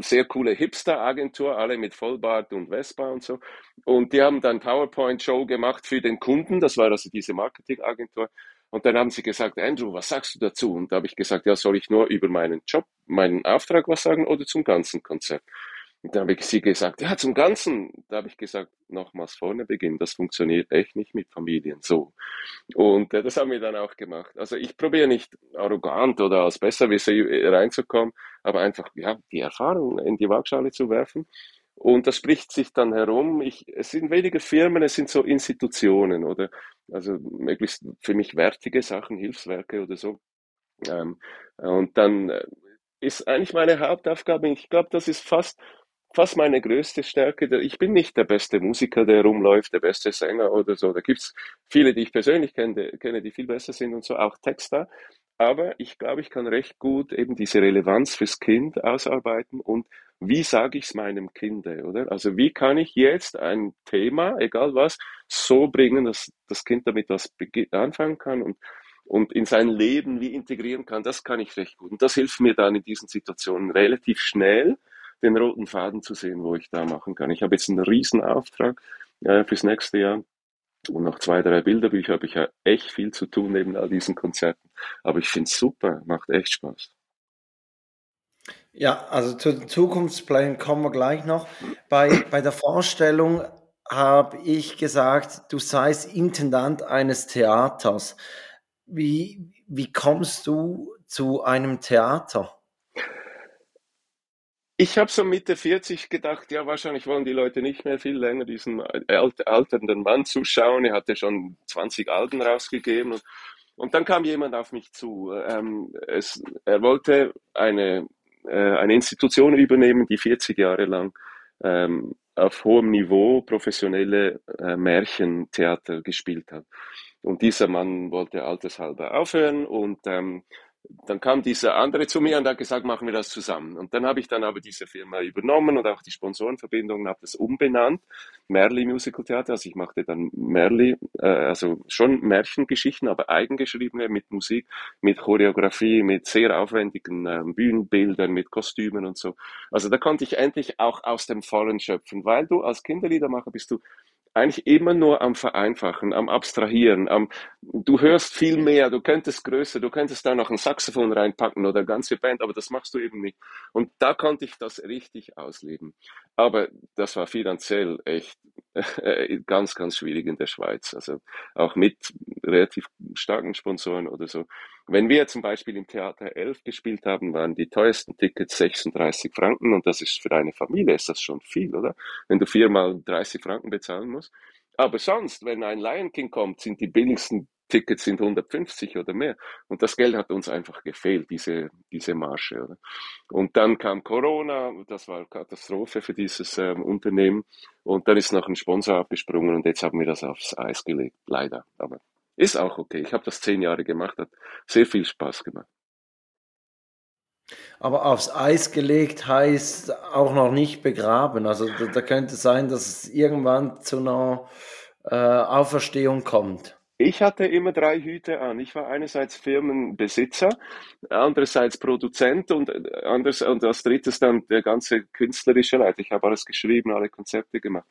[SPEAKER 3] sehr coole Hipster-Agentur, alle mit Vollbart und Vespa und so. Und die haben dann PowerPoint-Show gemacht für den Kunden, das war also diese Marketing-Agentur. Und dann haben sie gesagt, Andrew, was sagst du dazu? Und da habe ich gesagt, ja, soll ich nur über meinen Job, meinen Auftrag was sagen oder zum ganzen Konzept? Und dann habe ich sie gesagt, ja, zum Ganzen. Da habe ich gesagt, nochmals vorne beginnen. Das funktioniert echt nicht mit Familien so. Und äh, das haben wir dann auch gemacht. Also ich probiere nicht arrogant oder als Besserwisser reinzukommen, aber einfach, ja, die Erfahrung in die Waagschale zu werfen. Und das spricht sich dann herum. Ich, es sind weniger Firmen, es sind so Institutionen oder also möglichst für mich wertige Sachen, Hilfswerke oder so. Ähm, und dann äh, ist eigentlich meine Hauptaufgabe. Ich glaube, das ist fast, fast meine größte Stärke. Ich bin nicht der beste Musiker, der rumläuft, der beste Sänger oder so. Da gibt es viele, die ich persönlich kenne, die viel besser sind und so, auch Texter. Aber ich glaube, ich kann recht gut eben diese Relevanz fürs Kind ausarbeiten und wie sage ich es meinem Kind, oder? Also wie kann ich jetzt ein Thema, egal was, so bringen, dass das Kind damit was anfangen kann und, und in sein Leben wie integrieren kann, das kann ich recht gut. Und das hilft mir dann in diesen Situationen relativ schnell, den roten Faden zu sehen, wo ich da machen kann. Ich habe jetzt einen riesen Auftrag äh, fürs nächste Jahr und noch zwei, drei Bilderbücher habe ich ja echt viel zu tun neben all diesen Konzerten. Aber ich finde es super, macht echt Spaß.
[SPEAKER 2] Ja, also zu den Zukunftsplänen kommen wir gleich noch. Bei, bei der Vorstellung habe ich gesagt, du seist Intendant eines Theaters. Wie, wie kommst du zu einem Theater?
[SPEAKER 3] Ich habe so Mitte 40 gedacht, ja, wahrscheinlich wollen die Leute nicht mehr viel länger diesen alternden Mann zuschauen. Er hatte schon 20 Alben rausgegeben. Und, dann kam jemand auf mich zu. Ähm, es, er wollte eine, äh, eine Institution übernehmen, die 40 Jahre lang ähm, auf hohem Niveau professionelle äh, Märchentheater gespielt hat. Und dieser Mann wollte altershalber aufhören und ähm, dann kam dieser andere zu mir und hat gesagt, machen wir das zusammen. Und dann habe ich dann aber diese Firma übernommen und auch die Sponsorenverbindungen, habe das umbenannt, Merli Musical Theater. Also ich machte dann Merli, äh, also schon Märchengeschichten, aber eigengeschriebene mit Musik, mit Choreografie, mit sehr aufwendigen äh, Bühnenbildern, mit Kostümen und so. Also da konnte ich endlich auch aus dem Vollen schöpfen, weil du als Kinderliedermacher bist du eigentlich immer nur am Vereinfachen, am Abstrahieren, am, du hörst viel mehr, du könntest größer, du könntest da noch ein Saxophon reinpacken oder ganze Band, aber das machst du eben nicht. Und da konnte ich das richtig ausleben. Aber das war finanziell echt äh, ganz, ganz schwierig in der Schweiz. Also auch mit relativ starken Sponsoren oder so. Wenn wir zum Beispiel im Theater 11 gespielt haben, waren die teuersten Tickets 36 Franken und das ist für eine Familie ist das schon viel, oder? Wenn du viermal 30 Franken bezahlen musst. Aber sonst, wenn ein Lion King kommt, sind die billigsten Tickets sind 150 oder mehr. Und das Geld hat uns einfach gefehlt, diese, diese Marge. Oder? Und dann kam Corona, das war Katastrophe für dieses ähm, Unternehmen. Und dann ist noch ein Sponsor abgesprungen und jetzt haben wir das aufs Eis gelegt, leider. Aber ist auch okay. Ich habe das zehn Jahre gemacht, hat sehr viel Spaß gemacht.
[SPEAKER 2] Aber aufs Eis gelegt heißt auch noch nicht begraben. Also da, da könnte sein, dass es irgendwann zu einer äh, Auferstehung kommt.
[SPEAKER 3] Ich hatte immer drei Hüte an. Ich war einerseits Firmenbesitzer, andererseits Produzent und, äh, anders, und als drittes dann der ganze künstlerische Leiter. Ich habe alles geschrieben, alle Konzepte gemacht.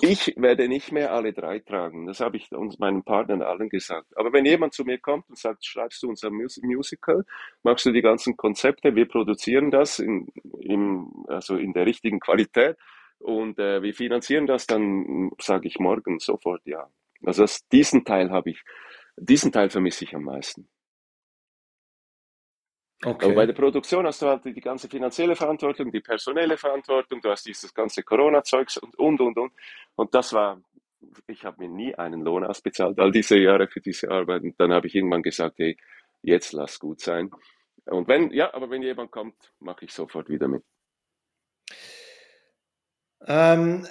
[SPEAKER 3] Ich werde nicht mehr alle drei tragen. Das habe ich uns meinen Partnern allen gesagt. Aber wenn jemand zu mir kommt und sagt, schreibst du unser Musical, machst du die ganzen Konzepte, wir produzieren das in, in, also in der richtigen Qualität und äh, wir finanzieren das, dann sage ich morgen sofort ja. Also das, diesen Teil habe ich, diesen Teil vermisse ich am meisten. Okay. Aber bei der Produktion hast du halt die ganze finanzielle Verantwortung, die personelle Verantwortung, du hast dieses ganze Corona-Zeugs und, und, und, und. Und das war, ich habe mir nie einen Lohn ausbezahlt, all diese Jahre für diese Arbeit. Und dann habe ich irgendwann gesagt, hey, jetzt lass gut sein. Und wenn, ja, aber wenn jemand kommt, mache ich sofort wieder mit.
[SPEAKER 2] Ähm,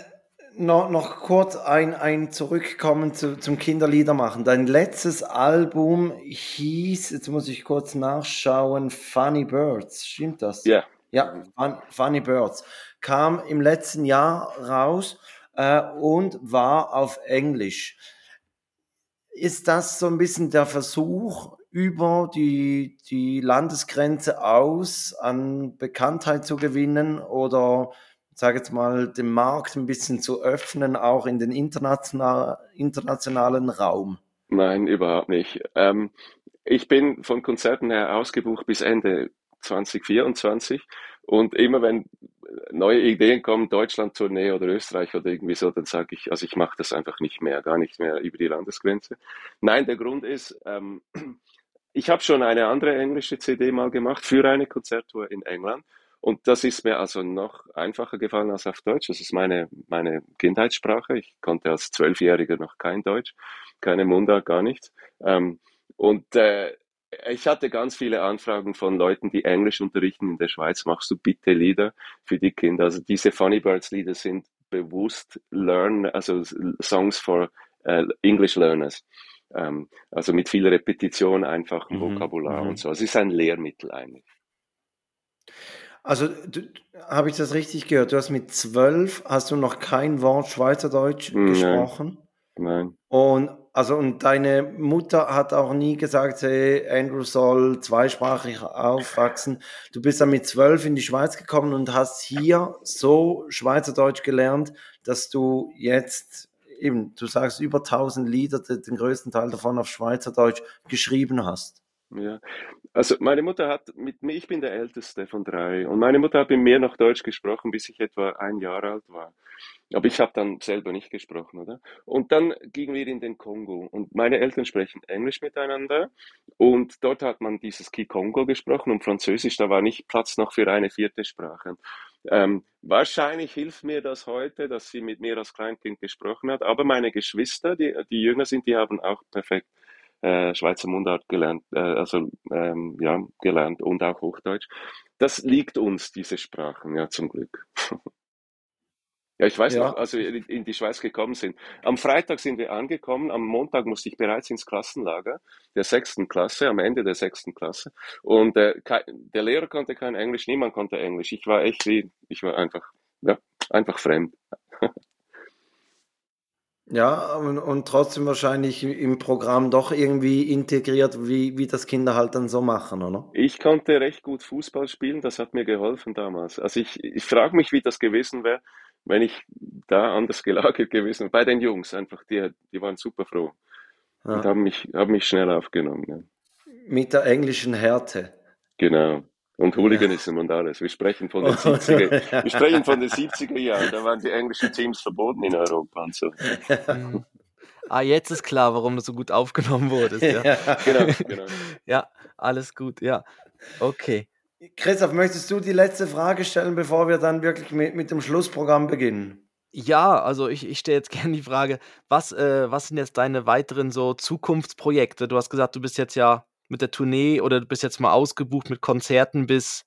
[SPEAKER 2] noch, noch kurz ein, ein Zurückkommen zu, zum Kinderlieder machen. Dein letztes Album hieß, jetzt muss ich kurz nachschauen, Funny Birds. Stimmt das?
[SPEAKER 3] Ja.
[SPEAKER 2] Ja, Fun, Funny Birds. Kam im letzten Jahr raus äh, und war auf Englisch. Ist das so ein bisschen der Versuch, über die, die Landesgrenze aus an Bekanntheit zu gewinnen oder sage jetzt mal, den Markt ein bisschen zu öffnen, auch in den international, internationalen Raum?
[SPEAKER 3] Nein, überhaupt nicht. Ähm, ich bin von Konzerten her ausgebucht bis Ende 2024 und immer wenn neue Ideen kommen, Deutschland-Tournee oder Österreich oder irgendwie so, dann sage ich, also ich mache das einfach nicht mehr, gar nicht mehr über die Landesgrenze. Nein, der Grund ist, ähm, ich habe schon eine andere englische CD mal gemacht für eine Konzerttour in England und das ist mir also noch einfacher gefallen als auf Deutsch. Das ist meine, meine Kindheitssprache. Ich konnte als Zwölfjähriger noch kein Deutsch, keine Mundart, gar nichts. Ähm, und äh, ich hatte ganz viele Anfragen von Leuten, die Englisch unterrichten in der Schweiz. Machst du bitte Lieder für die Kinder? Also diese Funny Birds Lieder sind bewusst Learn, also Songs for uh, English Learners. Ähm, also mit viel Repetition, einfachem mhm, Vokabular mhm. und so. Es ist ein Lehrmittel eigentlich.
[SPEAKER 2] Also habe ich das richtig gehört? Du hast mit zwölf hast du noch kein Wort Schweizerdeutsch Nein. gesprochen?
[SPEAKER 3] Nein.
[SPEAKER 2] Und also und deine Mutter hat auch nie gesagt, hey, Andrew soll zweisprachig aufwachsen. Du bist dann mit zwölf in die Schweiz gekommen und hast hier so Schweizerdeutsch gelernt, dass du jetzt eben, du sagst über 1000 Lieder, den größten Teil davon auf Schweizerdeutsch geschrieben hast.
[SPEAKER 3] Ja, also meine Mutter hat mit mir, ich bin der Älteste von drei, und meine Mutter hat mit mir noch Deutsch gesprochen, bis ich etwa ein Jahr alt war. Aber ich habe dann selber nicht gesprochen, oder? Und dann gingen wir in den Kongo und meine Eltern sprechen Englisch miteinander und dort hat man dieses Kikongo gesprochen und Französisch, da war nicht Platz noch für eine vierte Sprache. Ähm, wahrscheinlich hilft mir das heute, dass sie mit mir als Kleinkind gesprochen hat, aber meine Geschwister, die, die jünger sind, die haben auch perfekt äh, Schweizer Mundart gelernt, äh, also ähm, ja, gelernt und auch Hochdeutsch. Das liegt uns, diese Sprachen, ja, zum Glück. <laughs> Ja, ich weiß ja. noch, als wir in die Schweiz gekommen sind. Am Freitag sind wir angekommen, am Montag musste ich bereits ins Klassenlager der sechsten Klasse, am Ende der sechsten Klasse. Und äh, der Lehrer konnte kein Englisch, niemand konnte Englisch. Ich war echt wie, ich war einfach, ja, einfach fremd. <laughs>
[SPEAKER 2] Ja, und, und trotzdem wahrscheinlich im Programm doch irgendwie integriert, wie, wie das Kinder halt dann so machen, oder?
[SPEAKER 3] Ich konnte recht gut Fußball spielen, das hat mir geholfen damals. Also ich, ich frage mich, wie das gewesen wäre, wenn ich da anders <laughs> gelagert gewesen wäre. Bei den Jungs einfach, die, die waren super froh ja. und haben mich, haben mich schnell aufgenommen. Ja.
[SPEAKER 2] Mit der englischen Härte.
[SPEAKER 3] Genau. Und Hooliganism und alles. Wir sprechen von den <laughs> 70er, wir sprechen von den 70er Jahren, da waren die englischen Teams verboten in Europa und so. <laughs>
[SPEAKER 4] ah, jetzt ist klar, warum du so gut aufgenommen wurdest. Ja,
[SPEAKER 3] ja. <laughs> genau, genau.
[SPEAKER 4] Ja, alles gut, ja. Okay.
[SPEAKER 2] Christoph, möchtest du die letzte Frage stellen, bevor wir dann wirklich mit, mit dem Schlussprogramm beginnen?
[SPEAKER 4] Ja, also ich, ich stelle jetzt gerne die Frage, was, äh, was sind jetzt deine weiteren so Zukunftsprojekte? Du hast gesagt, du bist jetzt ja mit der Tournee oder du bist jetzt mal ausgebucht mit Konzerten bis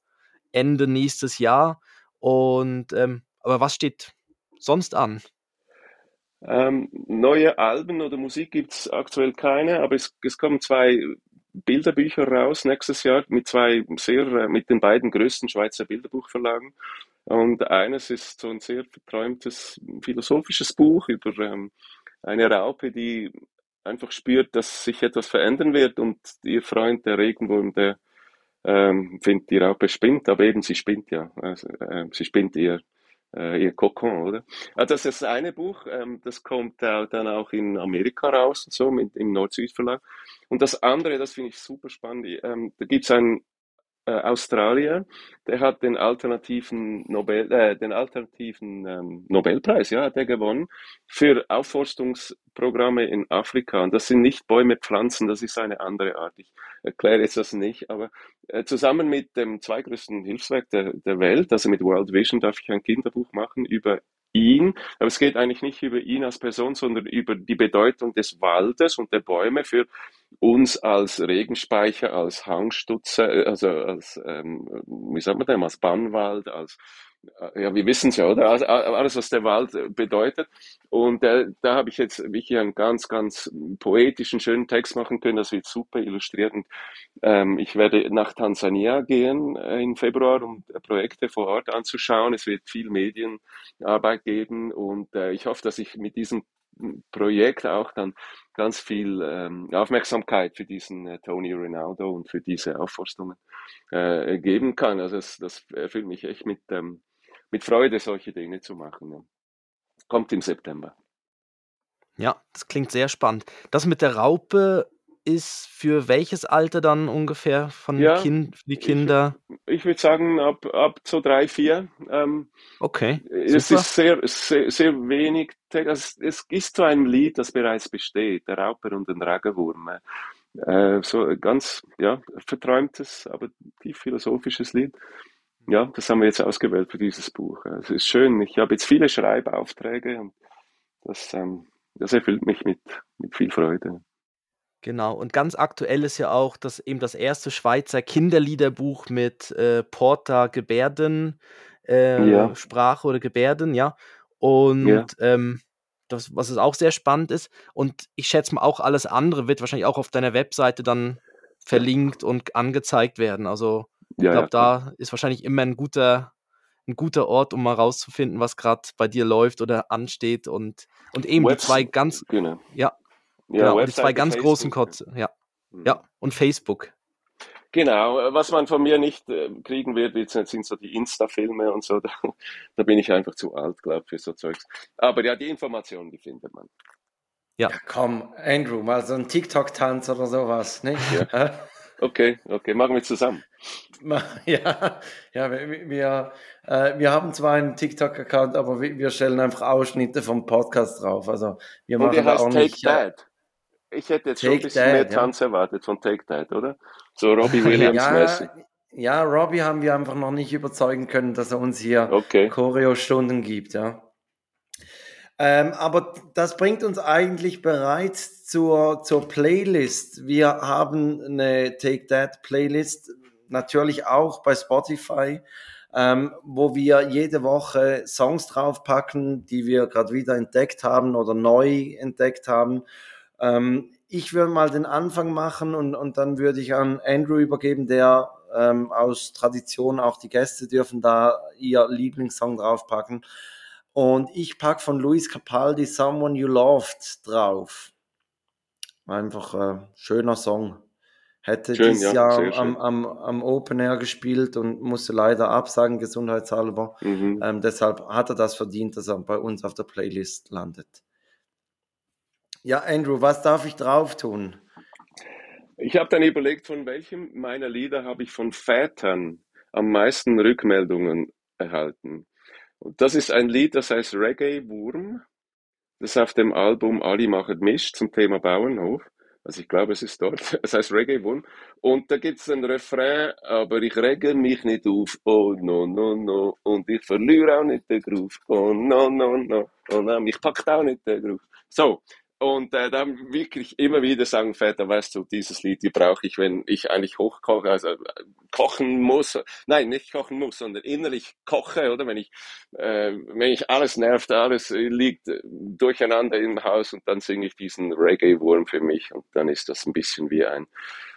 [SPEAKER 4] Ende nächstes Jahr. Und ähm, aber was steht sonst an?
[SPEAKER 3] Ähm, neue Alben oder Musik gibt es aktuell keine, aber es, es kommen zwei Bilderbücher raus nächstes Jahr mit zwei sehr, äh, mit den beiden größten Schweizer Bilderbuchverlagen. Und eines ist so ein sehr verträumtes philosophisches Buch über ähm, eine Raupe, die einfach spürt, dass sich etwas verändern wird und ihr Freund, der Regenwurm, der ähm, findet, die Raupe spinnt, aber eben sie spinnt ja. Also, äh, sie spinnt ihr, äh, ihr Kokon, oder? Also das ist das eine Buch, ähm, das kommt äh, dann auch in Amerika raus, so mit, im Nord-Süd-Verlag. Und das andere, das finde ich super spannend, ähm, da gibt es ein äh, Australier, der hat den alternativen Nobel, äh, den alternativen ähm, Nobelpreis, ja, hat er gewonnen für Aufforstungsprogramme in Afrika. Und das sind nicht Bäume, Pflanzen, das ist eine andere Art. Ich erkläre jetzt das nicht, aber äh, zusammen mit dem zweitgrößten Hilfswerk der, der Welt, also mit World Vision, darf ich ein Kinderbuch machen über ihn, aber es geht eigentlich nicht über ihn als Person, sondern über die Bedeutung des Waldes und der Bäume für uns als Regenspeicher, als Hangstutze, äh, also als, ähm, wie sagt man denn, als Bannwald, als ja, wir wissen es ja, oder? Alles, was der Wald bedeutet. Und äh, da habe ich jetzt wirklich einen ganz, ganz poetischen, schönen Text machen können. Das wird super illustriert. Und ähm, ich werde nach Tansania gehen äh, im Februar, um Projekte vor Ort anzuschauen. Es wird viel Medienarbeit geben. Und äh, ich hoffe, dass ich mit diesem Projekt auch dann ganz viel ähm, Aufmerksamkeit für diesen äh, Tony Ronaldo und für diese Aufforstungen äh, geben kann. Also das, das erfüllt mich echt mit, ähm, mit Freude, solche Dinge zu machen. Ja. Kommt im September.
[SPEAKER 4] Ja, das klingt sehr spannend. Das mit der Raupe ist für welches Alter dann ungefähr von
[SPEAKER 3] ja,
[SPEAKER 4] kind, die Kinder?
[SPEAKER 3] Ich, ich würde sagen, ab, ab so drei, vier. Ähm,
[SPEAKER 4] okay.
[SPEAKER 3] Es super. ist sehr, sehr, sehr wenig. Es, es ist so ein Lied, das bereits besteht, der Raupe und den Regenwurm. Äh, so ganz ja, verträumtes, aber tief philosophisches Lied ja, das haben wir jetzt ausgewählt für dieses Buch. Es ist schön. Ich habe jetzt viele Schreibaufträge und das, ähm, das erfüllt mich mit, mit viel Freude.
[SPEAKER 4] Genau, und ganz aktuell ist ja auch das eben das erste Schweizer Kinderliederbuch mit äh, Porta Gebärden, äh,
[SPEAKER 3] Ja,
[SPEAKER 4] Sprache oder Gebärden, ja. Und
[SPEAKER 3] ja.
[SPEAKER 4] ähm, das, was es auch sehr spannend ist. Und ich schätze mal auch alles andere wird wahrscheinlich auch auf deiner Webseite dann verlinkt und angezeigt werden. Also ich
[SPEAKER 3] Ja, ja,
[SPEAKER 4] glaube,
[SPEAKER 3] klar.
[SPEAKER 4] da ist wahrscheinlich immer ein guter, ein guter Ort, um mal rauszufinden, was gerade bei dir läuft oder ansteht. Und, und eben die
[SPEAKER 3] Webs
[SPEAKER 4] zwei ganz,
[SPEAKER 3] genau.
[SPEAKER 4] ja,
[SPEAKER 3] Ja,
[SPEAKER 4] genau, die zwei ganz großen
[SPEAKER 3] Facebook.
[SPEAKER 4] Kotze, ja.
[SPEAKER 3] Mhm.
[SPEAKER 4] Ja, und Facebook.
[SPEAKER 3] Genau, äh, was man von mir nicht äh, kriegen wird, jetzt sind so die Insta-Filme und so. <laughs> Da, da bin ich einfach zu alt, glaube ich, für so Zeugs. Aber ja, die Informationen, die findet man.
[SPEAKER 4] Ja.
[SPEAKER 2] Ja, komm, Andrew, mal so ein TikTok-Tanz oder sowas, nicht?
[SPEAKER 3] Ja. Okay, okay, machen wir zusammen. <laughs>
[SPEAKER 2] Ja, ja, wir, wir, äh, wir haben zwar einen TikTok-Account, aber wir, wir stellen einfach Ausschnitte vom Podcast drauf. Also wir
[SPEAKER 3] Und
[SPEAKER 2] machen
[SPEAKER 3] der
[SPEAKER 2] da
[SPEAKER 3] heißt
[SPEAKER 2] auch
[SPEAKER 3] Take
[SPEAKER 2] nicht.
[SPEAKER 3] That. Ich hätte jetzt schon ein
[SPEAKER 2] Take
[SPEAKER 3] bisschen mehr
[SPEAKER 2] That, ja.
[SPEAKER 3] Tanz erwartet von Take That, oder? So <laughs> Robbie Williams-mäßig.
[SPEAKER 2] ja, ja, Robbie haben wir einfach noch nicht überzeugen können, dass er uns hier
[SPEAKER 3] Okay.
[SPEAKER 2] Choreo-Stunden gibt, ja. Ähm, aber das bringt uns eigentlich bereits zur, zur Playlist. Wir haben eine Take That Playlist, natürlich auch bei Spotify, ähm, wo wir jede Woche Songs draufpacken, die wir gerade wieder entdeckt haben oder neu entdeckt haben. Ähm, ich würde mal den Anfang machen und, und dann würde ich an Andrew übergeben, der ähm, aus Tradition auch die Gäste dürfen da ihr Lieblingssong draufpacken. Und ich packe von Luis Capaldi Someone You Loved drauf. Einfach äh, schöner Song. Hätte
[SPEAKER 3] Schön,
[SPEAKER 2] dieses
[SPEAKER 3] ja,
[SPEAKER 2] Jahr am, am, am Open Air gespielt und musste leider absagen, gesundheitshalber.
[SPEAKER 3] Mhm.
[SPEAKER 2] Ähm, deshalb hat er das verdient, dass er bei uns auf der Playlist landet. Ja, Andrew, was darf ich drauf tun?
[SPEAKER 3] Ich habe dann überlegt, von welchem meiner Lieder habe ich von Vätern am meisten Rückmeldungen erhalten. Das ist ein Lied, das heißt Reggae Wurm. Das ist auf dem Album Ali machet Misch zum Thema Bauernhof. Also ich glaube, es ist dort. <laughs> Es heißt Reggae Wurm. Und da gibt es ein Refrain, aber ich rege mich nicht auf. Oh no, no, no. Und ich verliere auch nicht den Groove. Oh no, no, no. Oh nein, mich packt auch nicht der Groove. So. Und äh, dann wirklich immer wieder sagen, Väter, weißt du, dieses Lied, die brauche ich, wenn ich eigentlich hochkoche, also äh, kochen muss. Nein, nicht kochen muss, sondern innerlich koche, oder? Wenn ich, äh, wenn ich alles nervt, alles liegt äh, durcheinander im Haus und dann singe ich diesen Reggae-Wurm für mich und dann ist das ein bisschen wie ein,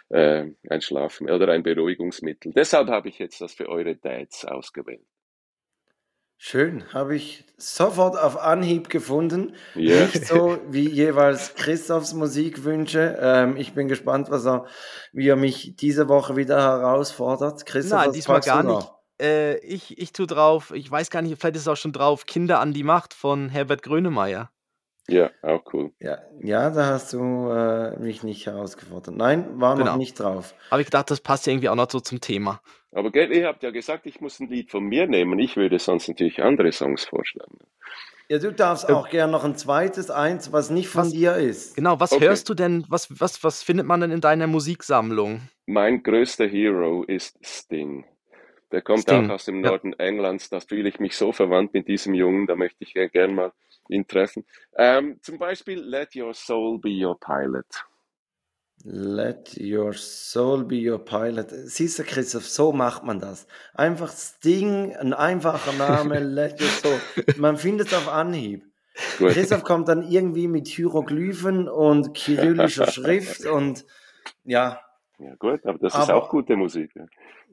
[SPEAKER 3] äh, ein Schlafen oder ein Beruhigungsmittel. Deshalb habe ich jetzt das für eure Dads ausgewählt.
[SPEAKER 2] Schön, habe ich sofort auf Anhieb gefunden.
[SPEAKER 3] Ja.
[SPEAKER 2] Nicht so wie jeweils Christophs Musikwünsche. Ähm, ich bin gespannt, was er, wie er mich diese Woche wieder herausfordert. Christoph,
[SPEAKER 4] Nein,
[SPEAKER 2] was
[SPEAKER 4] diesmal gar
[SPEAKER 2] du
[SPEAKER 4] nicht. Äh, ich, ich tue drauf, ich weiß gar nicht, vielleicht ist es auch schon drauf, Kinder an die Macht von Herbert Grönemeyer.
[SPEAKER 3] Ja, auch cool.
[SPEAKER 2] Ja, ja, da hast du äh, mich nicht herausgefordert. Nein, war noch
[SPEAKER 4] Genau.
[SPEAKER 2] nicht drauf.
[SPEAKER 4] Aber ich gedacht, das passt ja irgendwie auch noch so zum Thema.
[SPEAKER 3] Aber gell, ihr habt ja gesagt, ich muss ein Lied von mir nehmen. Ich würde sonst natürlich andere Songs vorschlagen.
[SPEAKER 2] Ja, du darfst
[SPEAKER 4] Äh,
[SPEAKER 2] auch gern noch ein zweites, eins, was nicht von
[SPEAKER 4] Was-
[SPEAKER 2] dir ist.
[SPEAKER 4] Genau, was
[SPEAKER 3] Okay.
[SPEAKER 4] hörst du denn, was, was, was findet man denn in deiner Musiksammlung?
[SPEAKER 3] Mein größter Hero ist Sting. Der kommt
[SPEAKER 4] Sting,
[SPEAKER 3] auch aus dem
[SPEAKER 4] ja.
[SPEAKER 3] Norden Englands. Da fühle ich mich so verwandt mit diesem Jungen. Da möchte ich gerne gern mal ihn treffen. Ähm, zum Beispiel Let Your Soul Be Your Pilot.
[SPEAKER 2] Let your soul be your pilot. Siehst du, Christoph, so macht man das. Einfach Sting, ein einfacher Name, <laughs> let your soul. Man findet es auf Anhieb.
[SPEAKER 3] Gut.
[SPEAKER 2] Christoph kommt dann irgendwie mit Hieroglyphen und kyrillischer Schrift und ja,
[SPEAKER 3] Ja, gut, aber das ist
[SPEAKER 2] Aber-
[SPEAKER 3] auch gute Musik. Ja.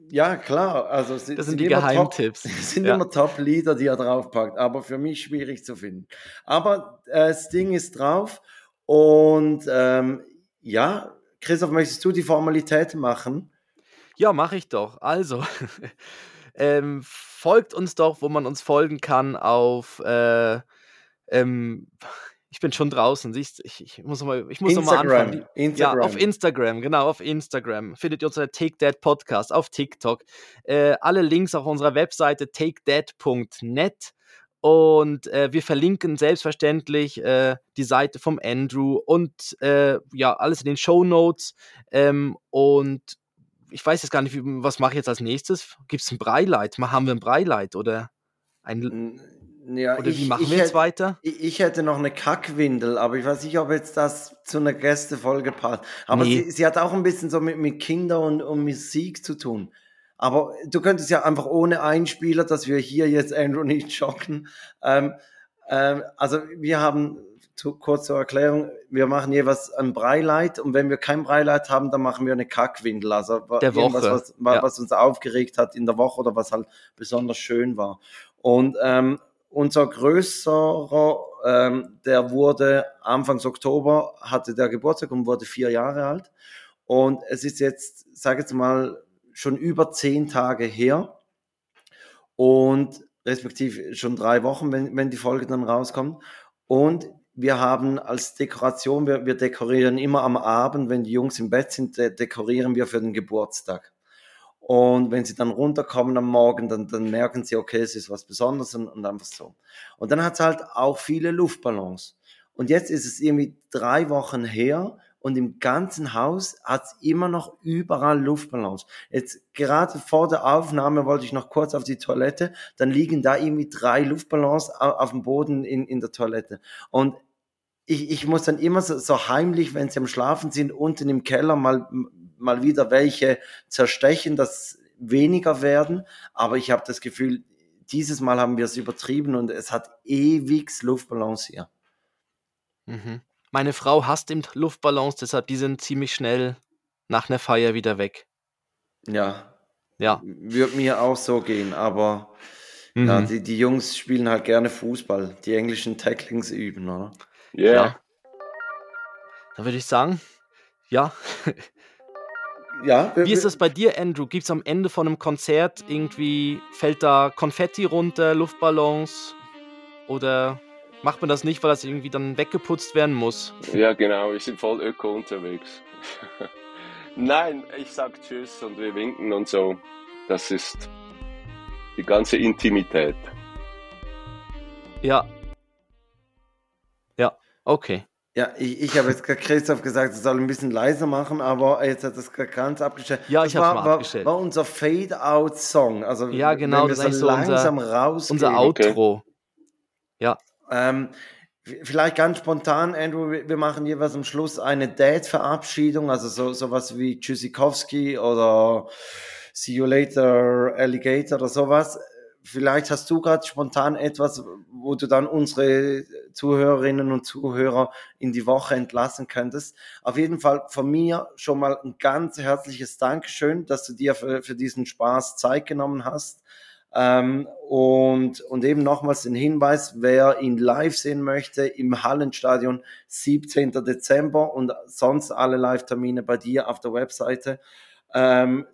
[SPEAKER 2] ja klar. Also es
[SPEAKER 4] Das sind die
[SPEAKER 2] immer Top,
[SPEAKER 4] Geheimtipps. <laughs>
[SPEAKER 2] es sind
[SPEAKER 4] Ja.
[SPEAKER 2] immer Top-Lieder, die er draufpackt, aber für mich schwierig zu finden. Aber äh, Sting ist drauf und ähm, ja, Christoph, möchtest du die Formalität machen?
[SPEAKER 4] Ja, mache ich doch. Also, <laughs> ähm, folgt uns doch, wo man uns folgen kann, auf. Äh, ähm, ich bin schon draußen, siehst du? Ich, ich muss nochmal noch mal anfangen.
[SPEAKER 2] Instagram.
[SPEAKER 4] Ja, auf Instagram, genau, auf Instagram. Findet ihr unser Take That Podcast, auf TikTok. Äh, alle Links auf unserer Webseite takethat.net. Und äh, wir verlinken selbstverständlich äh, die Seite vom Andrew und äh, ja, alles in den Show Notes. Ähm, und ich weiß jetzt gar nicht, was mache ich jetzt als nächstes? Gibt es ein Breileit? Haben wir ein Breileit oder ein.
[SPEAKER 2] N- Ja,
[SPEAKER 4] Oder
[SPEAKER 2] ich,
[SPEAKER 4] wie machen wir jetzt
[SPEAKER 2] hätte,
[SPEAKER 4] weiter?
[SPEAKER 2] ich, hätte noch eine Kackwindel, aber ich weiß nicht, ob jetzt das zu einer Gästefolge passt. Aber
[SPEAKER 4] Nee.
[SPEAKER 2] sie, sie hat auch ein bisschen so mit, mit Kinder und, und Musik zu tun. Aber du könntest ja einfach ohne Einspieler, dass wir hier jetzt Andrew nicht schocken. Ähm, ähm, also wir haben, zu, kurz zur Erklärung, wir machen jeweils ein Breileit und wenn wir kein Breileit haben, dann machen wir eine Kackwindel. Also
[SPEAKER 4] Der Woche,
[SPEAKER 2] was, wa-
[SPEAKER 4] ja.
[SPEAKER 2] was uns aufgeregt hat in der Woche oder was halt besonders schön war. Und ähm, unser größerer, ähm, der wurde Anfangs Oktober, hatte der Geburtstag und wurde vier Jahre alt. Und es ist jetzt, sage jetzt mal, schon über zehn Tage her und respektive schon drei Wochen, wenn, wenn die Folge dann rauskommt. Und wir haben als Dekoration, wir, wir dekorieren immer am Abend, wenn die Jungs im Bett sind, de dekorieren wir für den Geburtstag. Und wenn sie dann runterkommen am Morgen, dann, dann merken sie, okay, es ist was Besonderes und, und einfach so. Und dann hat es halt auch viele Luftballons. Und jetzt ist es irgendwie drei Wochen her und im ganzen Haus hat es immer noch überall Luftballons. Jetzt gerade vor der Aufnahme wollte ich noch kurz auf die Toilette, dann liegen da irgendwie drei Luftballons au- auf dem Boden in, in der Toilette. Und ich, ich muss dann immer so, so heimlich, wenn sie am Schlafen sind, unten im Keller mal, mal wieder welche zerstechen, dass weniger werden. Aber ich habe das Gefühl, dieses Mal haben wir es übertrieben und es hat ewig Luftballons hier.
[SPEAKER 4] Mhm. Meine Frau hasst eben Luftballons, deshalb die sind ziemlich schnell nach einer Feier wieder weg.
[SPEAKER 2] Ja,
[SPEAKER 4] Ja.
[SPEAKER 2] wird mir auch so gehen, aber ja,
[SPEAKER 4] Mhm.
[SPEAKER 2] die, die Jungs spielen halt gerne Fußball, die englischen Tacklings üben, oder?
[SPEAKER 3] Ja.
[SPEAKER 4] Ja. Da würde ich sagen, ja. <laughs>
[SPEAKER 2] Ja,
[SPEAKER 4] Wie ist das bei dir, Andrew? Gibt es am Ende von einem Konzert irgendwie, fällt da Konfetti runter, Luftballons? Oder macht man das nicht, weil das irgendwie dann weggeputzt werden muss?
[SPEAKER 3] Ja, genau, wir sind voll öko unterwegs. <laughs> Nein, ich sag Tschüss und wir winken und so. Das ist die ganze Intimität.
[SPEAKER 4] Ja. Ja, okay.
[SPEAKER 2] Ja, ich, ich habe jetzt gerade Christoph gesagt, er soll ein bisschen leiser machen, aber jetzt hat das gerade ganz abgestellt.
[SPEAKER 4] Ja,
[SPEAKER 2] das
[SPEAKER 4] ich
[SPEAKER 2] war,
[SPEAKER 4] mal abgestellt.
[SPEAKER 2] war unser Fade-Out-Song. Also,
[SPEAKER 4] Ja, genau, das ist
[SPEAKER 2] so
[SPEAKER 4] so unser-
[SPEAKER 2] langsam rausgehen.
[SPEAKER 4] Unser
[SPEAKER 3] Okay.
[SPEAKER 4] Outro. Ja.
[SPEAKER 2] Ähm, vielleicht ganz spontan, Andrew, wir wir machen jeweils am Schluss eine Date-Verabschiedung, also so sowas wie Tschüssikowski oder See you later, Alligator oder sowas. Vielleicht hast du gerade spontan etwas, wo du dann unsere Zuhörerinnen und Zuhörer in die Woche entlassen könntest. Auf jeden Fall von mir schon mal ein ganz herzliches Dankeschön, dass du dir für, für diesen Spaß Zeit genommen hast. Ähm, und, und eben nochmals den Hinweis, wer ihn live sehen möchte, im Hallenstadion 17. Dezember und sonst alle Live-Termine bei dir auf der Webseite. Ähm,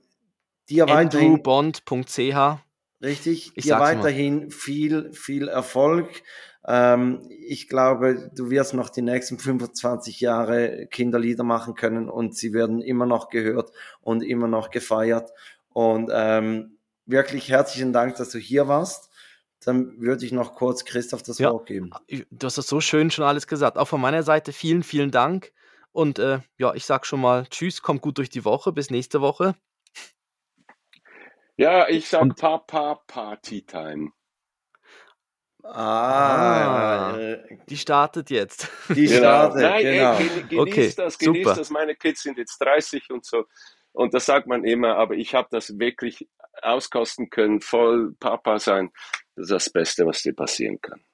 [SPEAKER 2] dir weiterhin,
[SPEAKER 4] andrewbond.ch
[SPEAKER 2] richtig,
[SPEAKER 4] Ich
[SPEAKER 2] dir
[SPEAKER 4] sag's mal.
[SPEAKER 2] weiterhin viel, viel Erfolg. Ähm, ich glaube, du wirst noch die nächsten 25 Jahre Kinderlieder machen können und sie werden immer noch gehört und immer noch gefeiert. Und ähm, wirklich herzlichen Dank, dass du hier warst. Dann würde ich noch kurz Christoph das
[SPEAKER 4] Ja.
[SPEAKER 2] Wort geben.
[SPEAKER 4] Du hast das so schön schon alles gesagt. Auch von meiner Seite vielen, vielen Dank. Und äh, ja, ich sag schon mal Tschüss, kommt gut durch die Woche. Bis nächste Woche.
[SPEAKER 3] Ja, ich sag
[SPEAKER 4] Und-
[SPEAKER 3] Papa Party Time.
[SPEAKER 2] Ah,
[SPEAKER 4] Ah.
[SPEAKER 2] äh,
[SPEAKER 4] Die startet jetzt.
[SPEAKER 2] die
[SPEAKER 3] Genau.
[SPEAKER 2] startet,
[SPEAKER 3] Nein,
[SPEAKER 2] genau.
[SPEAKER 3] ey, geni- genießt
[SPEAKER 4] Okay,
[SPEAKER 3] das, genießt
[SPEAKER 4] super.
[SPEAKER 3] das. Meine Kids sind jetzt 30 und so. Und das sagt man immer, aber ich habe das wirklich auskosten können, voll Papa sein. Das ist das Beste, was dir passieren kann.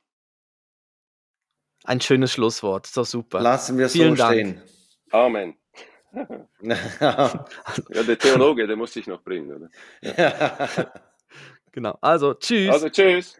[SPEAKER 4] Ein schönes Schlusswort. Ist doch super.
[SPEAKER 2] Lassen wir es so
[SPEAKER 4] Dank.
[SPEAKER 2] stehen.
[SPEAKER 3] Amen. <laughs> Ja, der Theologe, der muss sich noch bringen, oder? <laughs>
[SPEAKER 4] Genau. Also, tschüss.
[SPEAKER 3] Also tschüss.